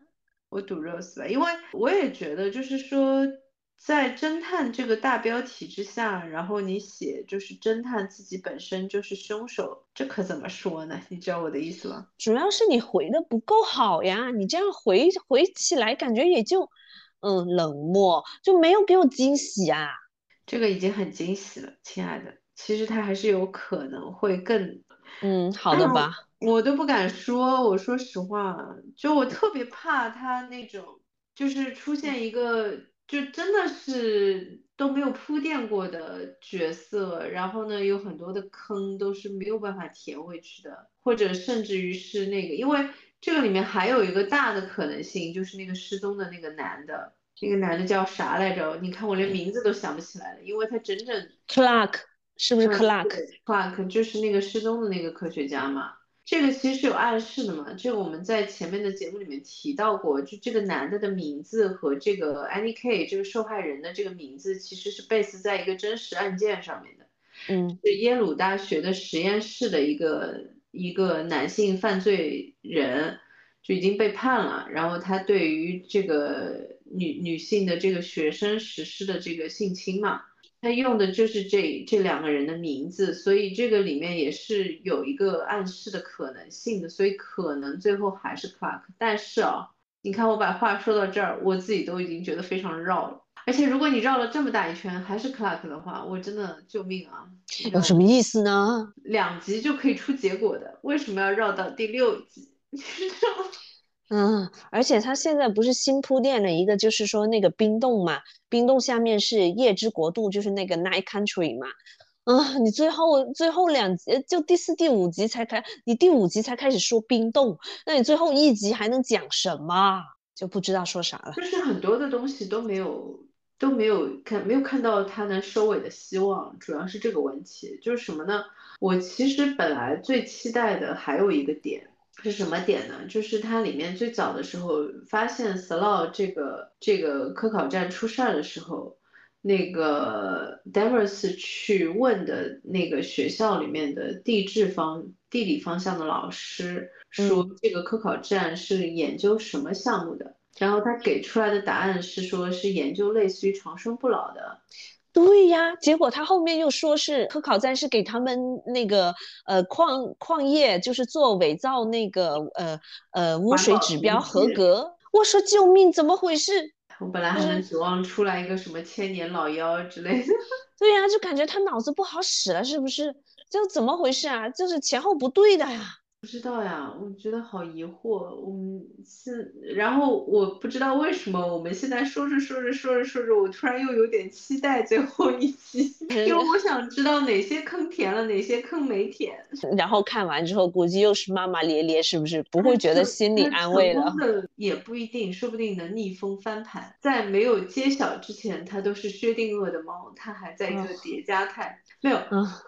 A: 我赌 Rose 吧，因为我也觉得就是说。在侦探这个大标题之下，然后你写就是侦探自己本身就是凶手，这可怎么说呢？你知道我的意思吗？
B: 主要是你回的不够好呀，你这样回回起来感觉也就，嗯，冷漠，就没有给我惊喜啊。
A: 这个已经很惊喜了，亲爱的。其实他还是有可能会更，
B: 嗯，好的吧。
A: 我都不敢说，我说实话，就我特别怕他那种，就是出现一个。就真的是都没有铺垫过的角色，然后呢，有很多的坑都是没有办法填回去的，或者甚至于是那个，因为这个里面还有一个大的可能性，就是那个失踪的那个男的，那个男的叫啥来着？你看我连名字都想不起来了，因为他整整
B: Clark 是不是 Clark？Clark
A: 就是那个失踪的那个科学家嘛。这个其实是有暗示的嘛，这个我们在前面的节目里面提到过，就这个男的的名字和这个 Annie K 这个受害人的这个名字其实是 base 在一个真实案件上面的，
B: 嗯，
A: 是耶鲁大学的实验室的一个一个男性犯罪人就已经被判了，然后他对于这个女女性的这个学生实施的这个性侵嘛。他用的就是这这两个人的名字，所以这个里面也是有一个暗示的可能性的，所以可能最后还是 Clark。但是啊，你看我把话说到这儿，我自己都已经觉得非常绕了。而且如果你绕了这么大一圈还是 Clark 的话，我真的救命啊！
B: 有什么意思呢？
A: 两集就可以出结果的，为什么要绕到第六集？你知道吗？
B: 嗯，而且他现在不是新铺垫了一个，就是说那个冰洞嘛，冰洞下面是夜之国度，就是那个 Night Country 嘛。啊，你最后最后两集就第四、第五集才开，你第五集才开始说冰洞，那你最后一集还能讲什么？就不知道说啥了。
A: 就是很多的东西都没有都没有看没有看到它能收尾的希望，主要是这个问题。就是什么呢？我其实本来最期待的还有一个点。是什么点呢？就是它里面最早的时候发现 Slow 这个这个科考站出事儿的时候，那个 Devers 去问的那个学校里面的地质方地理方向的老师说，这个科考站是研究什么项目的？然后他给出来的答案是说，是研究类似于长生不老的。
B: 对呀，结果他后面又说是科考站是给他们那个呃矿矿业，就是做伪造那个呃呃污水指标合格。我说救命，怎么回事？
A: 我本来还能指望出来一个什么千年老妖之类的。
B: 对呀，就感觉他脑子不好使了，是不是？这怎么回事啊？就是前后不对的呀。
A: 不知道呀，我觉得好疑惑。我们现，然后我不知道为什么我们现在说着说着说着说着，我突然又有点期待最后一集，因为我想知道哪些坑填了，哪些坑没填。
B: 然后看完之后，估计又是骂骂咧咧，是不是？不会觉得心里安慰了？
A: 也不一定，说不定能逆风翻盘。在没有揭晓之前，它都是薛定谔的猫，它还在一个叠加态。没有，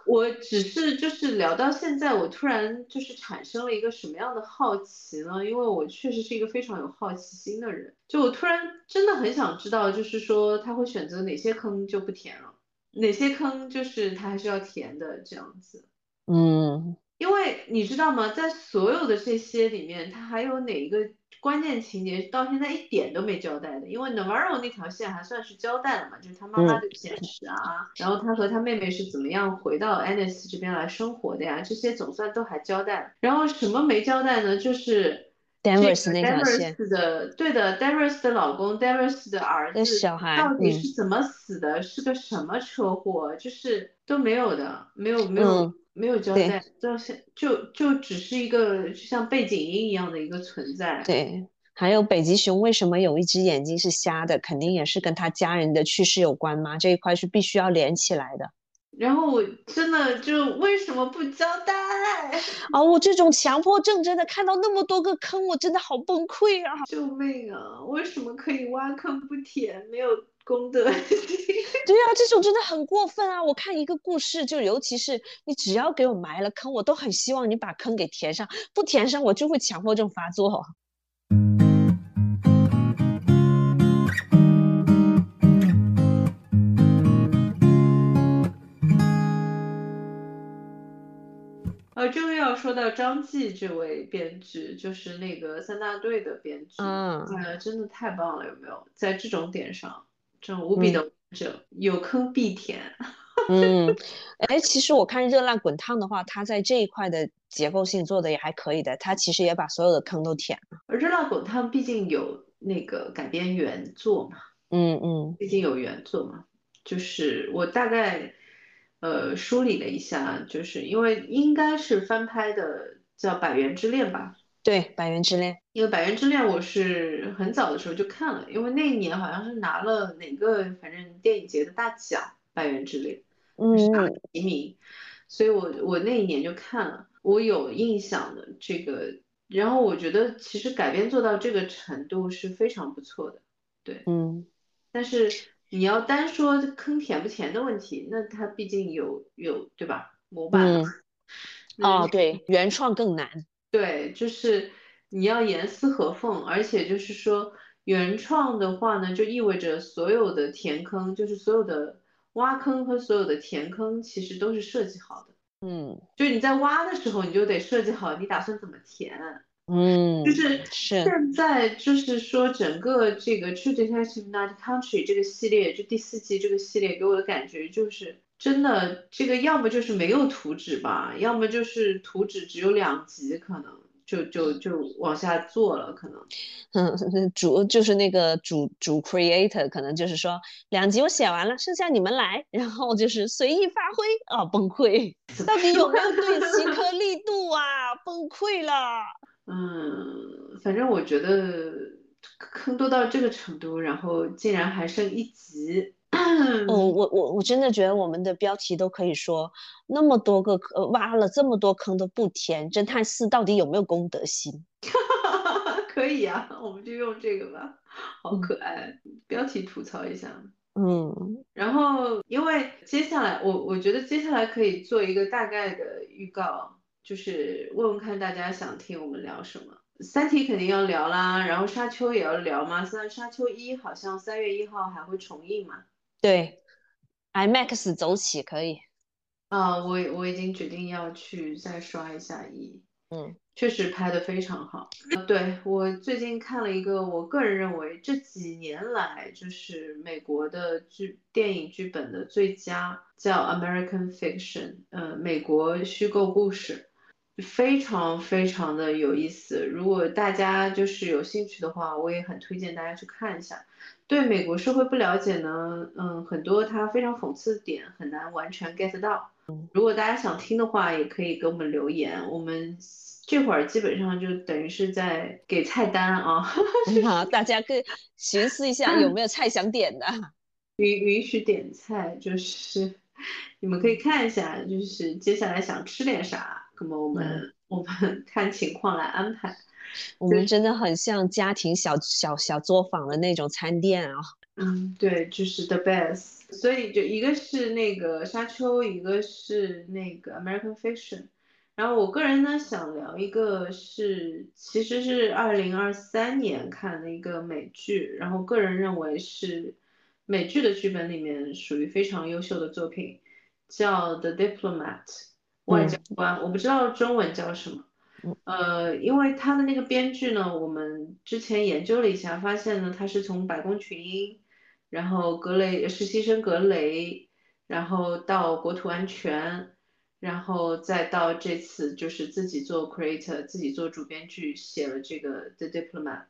A: 我只是就是聊到现在，我突然就是产生了一个什么样的好奇呢？因为我确实是一个非常有好奇心的人，就我突然真的很想知道，就是说他会选择哪些坑就不填了，哪些坑就是他还是要填的这样子。
B: 嗯，
A: 因为你知道吗，在所有的这些里面，他还有哪一个？关键情节到现在一点都没交代的，因为 Navarro 那条线还算是交代了嘛，就是他妈妈的现实啊，然后他和他妹妹是怎么样回到 Anis 这边来生活的呀，这些总算都还交代了。然后什么没交代呢？就是
B: Danvers 那条线
A: 的，对的，Danvers 的老公，Danvers 的儿子，
B: 小孩
A: 到底是怎么死的？是个什么车祸？就是都没有的，没有没有。没有交代，就现就就只是一个就像背景音一样的一个存在。
B: 对，还有北极熊为什么有一只眼睛是瞎的，肯定也是跟他家人的去世有关吗？这一块是必须要连起来的。
A: 然后我真的就为什么不交代？
B: 啊，我这种强迫症真的看到那么多个坑，我真的好崩溃啊！
A: 救命啊！为什么可以挖坑不填？没有。功德，对
B: 啊，这种真的很过分啊！我看一个故事，就尤其是你只要给我埋了坑，我都很希望你把坑给填上，不填上我就会强迫症发作。
A: 呃，终于要说到张继这位编剧，就是那个三大队的编剧，
B: 嗯，
A: 哎，真的太棒了，有没有？在这种点上。这种无比的者有坑必填。
B: 嗯，哎，其实我看《热辣滚烫》的话，它在这一块的结构性做的也还可以的，它其实也把所有的坑都填了。
A: 《热辣滚烫》毕竟有那个改编原作嘛，
B: 嗯嗯，
A: 毕竟有原作嘛，就是我大概呃梳理了一下，就是因为应该是翻拍的，叫《百元之恋》吧。
B: 对《百元之恋》，
A: 因为《百元之恋》我是很早的时候就看了，因为那一年好像是拿了哪个反正电影节的大奖，《百元之恋》
B: 嗯
A: 提名，所以我我那一年就看了，我有印象的这个，然后我觉得其实改编做到这个程度是非常不错的，对，
B: 嗯，
A: 但是你要单说坑填不填的问题，那它毕竟有有对吧？模板，
B: 哦对，原创更难。
A: 对，就是你要严丝合缝，而且就是说原创的话呢，就意味着所有的填坑，就是所有的挖坑和所有的填坑，其实都是设计好的。
B: 嗯，
A: 就是你在挖的时候，你就得设计好你打算怎么填。
B: 嗯，
A: 就是
B: 是
A: 现在就是说整个这个《True Detective Night Country》这个系列，就第四季这个系列给我的感觉就是。真的，这个要么就是没有图纸吧，要么就是图纸只有两集，可能就就就往下做了，可能。
B: 嗯，主就是那个主主 creator，可能就是说两集我写完了，剩下你们来，然后就是随意发挥啊，崩溃！到底有没有对齐颗粒度啊？崩溃了。
A: 嗯，反正我觉得坑多到这个程度，然后竟然还剩一集。
B: 嗯，我我我真的觉得我们的标题都可以说那么多个坑，挖了这么多坑都不填，侦探四到底有没有公德心？
A: 可以啊，我们就用这个吧，好可爱，标题吐槽一下。
B: 嗯，
A: 然后因为接下来我我觉得接下来可以做一个大概的预告，就是问问看大家想听我们聊什么。三体肯定要聊啦，然后沙丘也要聊嘛，虽然沙丘一好像三月一号还会重映嘛。
B: 对，IMAX 走起可以。
A: 啊，我我已经决定要去再刷一下一。
B: 嗯，
A: 确实拍的非常好。对我最近看了一个，我个人认为这几年来就是美国的剧电影剧本的最佳，叫《American Fiction》，呃，美国虚构故事，非常非常的有意思。如果大家就是有兴趣的话，我也很推荐大家去看一下。对美国社会不了解呢，嗯，很多它非常讽刺的点很难完全 get 到。如果大家想听的话，也可以给我们留言，我们。这会儿基本上就等于是在给菜单啊，
B: 好，大家可以寻思一下有没有菜想点的，
A: 允允许点菜，就是 你们可以看一下，就是接下来想吃点啥，那么我们我们 看情况来安排。
B: 我们真的很像家庭小小小作坊的那种餐店啊。
A: 嗯，对，就是 the best。所以就一个是那个沙丘，一个是那个 American Fiction。然后我个人呢想聊一个是，其实是二零二三年看的一个美剧，然后个人认为是美剧的剧本里面属于非常优秀的作品，叫《The Diplomat》外交官，我不知道中文叫什么，呃，因为他的那个编剧呢，我们之前研究了一下，发现呢他是从白宫群英，然后格雷实习生格雷，然后到国土安全。然后再到这次就是自己做 creator，自己做主编剧，写了这个 The Diplomat，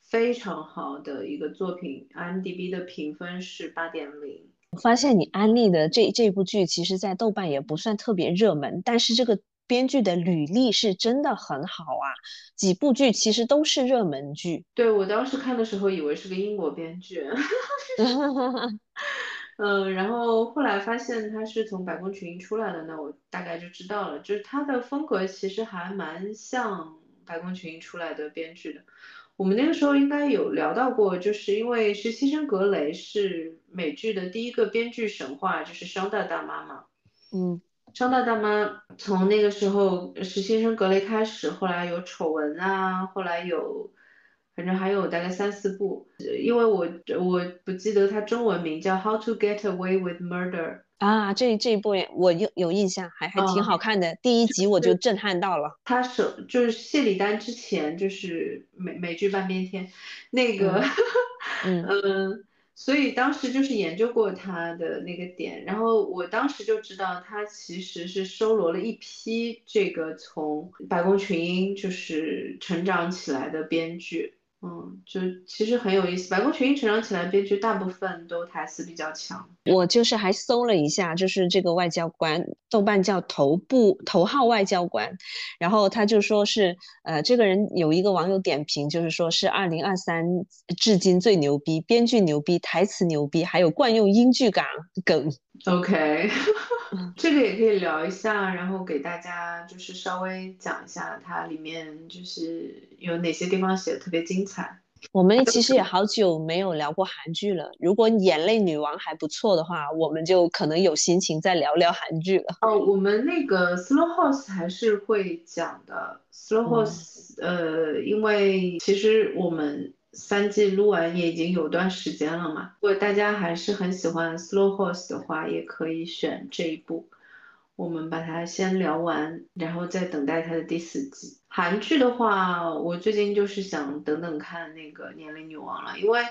A: 非常好的一个作品，IMDB 的评分是八点零。
B: 我发现你安利的这这部剧，其实在豆瓣也不算特别热门，但是这个编剧的履历是真的很好啊，几部剧其实都是热门剧。
A: 对我当时看的时候，以为是个英国编剧。嗯，然后后来发现他是从百宫群英出来的，那我大概就知道了，就是他的风格其实还蛮像百宫群英出来的编剧的。我们那个时候应该有聊到过，就是因为实习生格雷是美剧的第一个编剧神话，就是商大大妈嘛。
B: 嗯，
A: 商大大妈从那个时候是新生格雷开始，后来有丑闻啊，后来有。反正还有大概三四部，因为我我不记得它中文名叫《How to Get Away with Murder》
B: 啊，这这一部我有有印象，还还挺好看的。第一集我就震撼到了。
A: 他首就是谢里丹之前就是美美剧半边天那个，嗯，所以当时就是研究过他的那个点，然后我当时就知道他其实是收罗了一批这个从白宫群英就是成长起来的编剧。嗯，就其实很有意思。白宫群英成长起来，编剧大部分都台词比较强。
B: 我就是还搜了一下，就是这个外交官，豆瓣叫头部头号外交官，然后他就说是，呃，这个人有一个网友点评，就是说是二零二三至今最牛逼，编剧牛逼，台词牛逼，还有惯用英剧感梗。
A: OK，这个也可以聊一下，然后给大家就是稍微讲一下它里面就是有哪些地方写的特别精彩。
B: 我们其实也好久没有聊过韩剧了，如果《眼泪女王》还不错的话，我们就可能有心情再聊聊韩剧了。
A: 哦，我们那个《Slow Horse》还是会讲的，《Slow Horse》呃，因为其实我们。三季录完也已经有段时间了嘛，如果大家还是很喜欢 Slow Horse 的话，也可以选这一部。我们把它先聊完，然后再等待它的第四季。韩剧的话，我最近就是想等等看那个《年龄女王》了，因为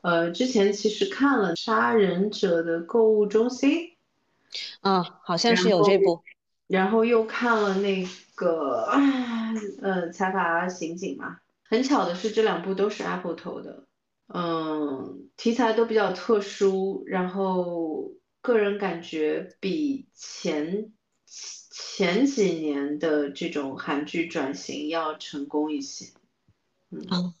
A: 呃之前其实看了《杀人者的购物中心》，
B: 啊，好像是有这部，
A: 然后又看了那个呃《财阀刑警》嘛。很巧的是，这两部都是 Apple 投的，嗯，题材都比较特殊，然后个人感觉比前前几年的这种韩剧转型要成功一些。
B: 嗯，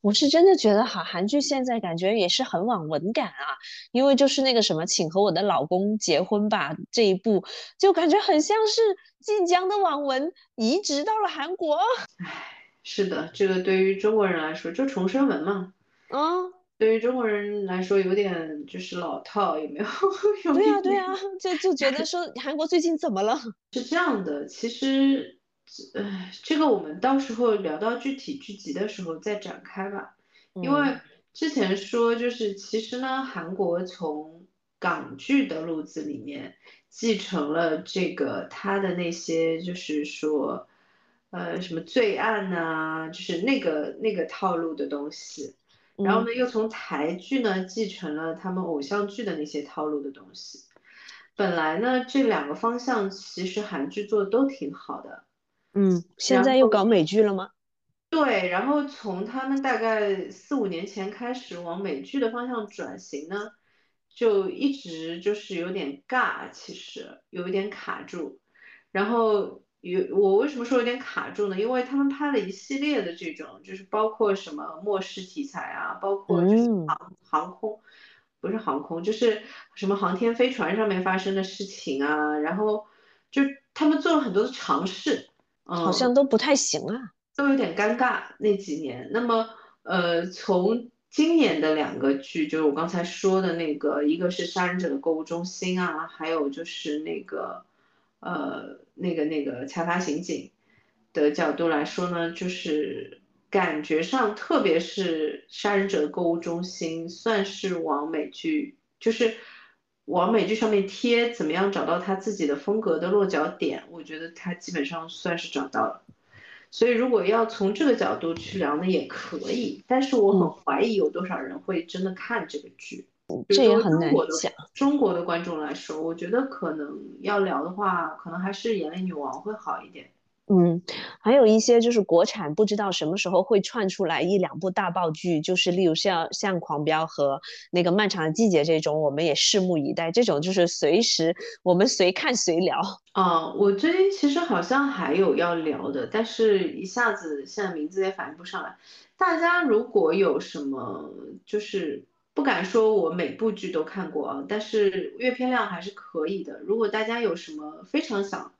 B: 我是真的觉得哈，韩剧现在感觉也是很网文感啊，因为就是那个什么，请和我的老公结婚吧这一部，就感觉很像是晋江的网文移植到了韩国。
A: 唉。是的，这个对于中国人来说就重生文嘛，
B: 啊，
A: 对于中国人来说有点就是老套，有没有？
B: 对呀对呀，就就觉得说 韩国最近怎么了？
A: 是这样的，其实，呃，这个我们到时候聊到具体剧集的时候再展开吧，因为之前说就是其实呢，韩国从港剧的路子里面继承了这个他的那些就是说。呃什么罪案呐、就是那个那个套路的东西。然后呢，又从台剧呢继承了他们偶像剧的那些套路的东西。本来呢，这两个方向其实韩剧做的都挺好的。
B: 嗯，现在又搞美剧了吗？
A: 对，然后从他们大概四五年前开始往美剧的方向转型呢，就一直就是有点尬，其实有一点卡住。然后有我为什么说有点卡住呢？因为他们拍了一系列的这种，就是包括什么末世题材啊，包括就是航航空，不是航空，就是什么航天飞船上面发生的事情啊，然后就他们做了很多的尝试，嗯，
B: 好像都不太行啊。
A: 都有点尴尬那几年。那么，呃，从今年的两个剧，就是我刚才说的那个，一个是《杀人者的购物中心》啊，还有就是那个，呃，那个那个《财阀刑警》的角度来说呢，就是感觉上，特别是《杀人者的购物中心》，算是往美剧，就是往美剧上面贴，怎么样找到他自己的风格的落脚点？我觉得他基本上算是找到了。所以，如果要从这个角度去聊呢，也可以。但是我很怀疑有多少人会真的看这个剧。
B: 这也很难讲。
A: 中国的观众来说，我觉得可能要聊的话，可能还是《眼泪女王》会好一点。
B: 嗯，还有一些就是国产，不知道什么时候会串出来一两部大爆剧，就是例如像像《狂飙》和那个《漫长的季节》这种，我们也拭目以待。这种就是随时我们随看随聊。
A: 啊，我最近其实好像还有要聊的，但是一下子现在名字也反应不上来。大家如果有什么，就是不敢说我每部剧都看过啊，但是阅片量还是可以的。如果大家有什么非常想。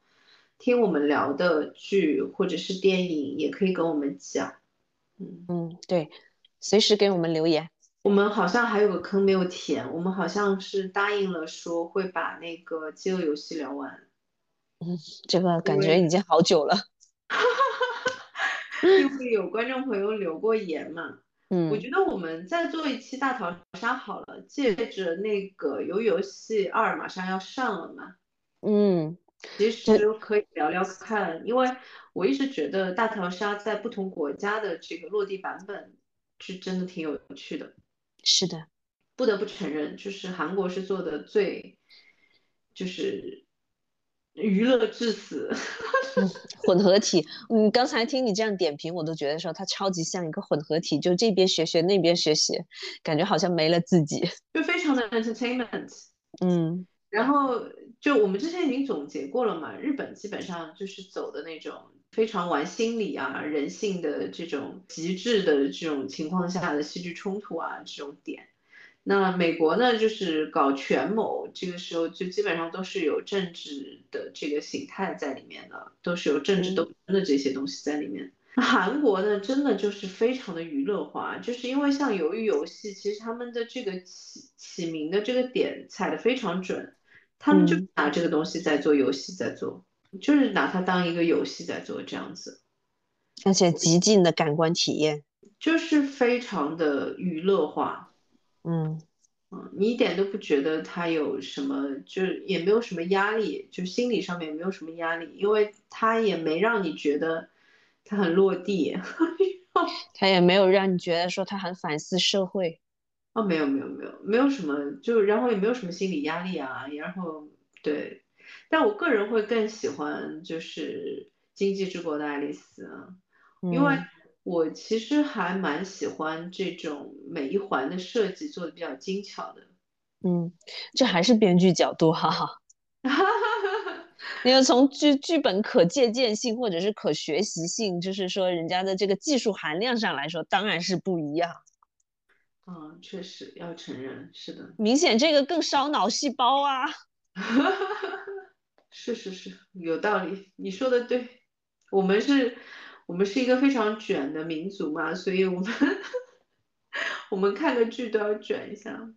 A: 听我们聊的剧或者是电影，也可以跟我们讲。
B: 嗯嗯，对，随时给我们留言。
A: 我们好像还有个坑没有填，我们好像是答应了说会把那个饥饿游戏聊完。
B: 嗯，这个感觉已经好久了。哈
A: 哈哈！因为有观众朋友留过言嘛。
B: 嗯。
A: 我觉得我们再做一期大逃杀好了，借着那个游游戏二马上要上了嘛。
B: 嗯。
A: 其实可以聊聊看，因为我一直觉得大逃杀在不同国家的这个落地版本是真的挺有趣的。
B: 是的，
A: 不得不承认，就是韩国是做的最，就是娱乐至死，
B: 混合体。嗯，刚才听你这样点评，我都觉得说它超级像一个混合体，就这边学学那边学学，感觉好像没了自己，
A: 就非常的 entertainment。
B: 嗯。
A: 然后就我们之前已经总结过了嘛，日本基本上就是走的那种非常玩心理啊、人性的这种极致的这种情况下的戏剧冲突啊这种点。那美国呢，就是搞权谋，这个时候就基本上都是有政治的这个形态在里面的，都是有政治斗争的这些东西在里面。韩国呢，真的就是非常的娱乐化，就是因为像鱿鱼游戏，其实他们的这个起起名的这个点踩的非常准。他们就拿这个东西在做游戏，在做，就是拿它当一个游戏在做这样子，
B: 而且极尽的感官体验，
A: 就是非常的娱乐化，
B: 嗯。
A: 嗯，你一点都不觉得他有什么，就是也没有什么压力，就心理上面没有什么压力，因为他也没让你觉得他很落地，
B: 他也没有让你觉得说他很反思社会。
A: 哦，没有没有没有，没有什么，就然后也没有什么心理压力啊，然后对，但我个人会更喜欢就是《经济之国的爱丽丝》，因为我其实还蛮喜欢这种每一环的设计做的比较精巧的。
B: 嗯，这还是编剧角度哈，哈哈哈哈哈。因为从剧剧本可借鉴性或者是可学习性，就是说人家的这个技术含量上来说，当然是不一样。
A: 嗯，确实要承认，是的，
B: 明显这个更烧脑细胞啊。
A: 是是是，有道理，你说的对。我们是，我们是一个非常卷的民族嘛，所以我们 我们看个剧都要卷一下。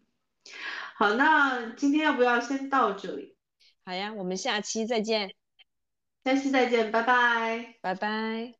A: 好，那今天要不要先到这里？
B: 好呀，我们下期再见。
A: 下期再见，拜拜，
B: 拜拜。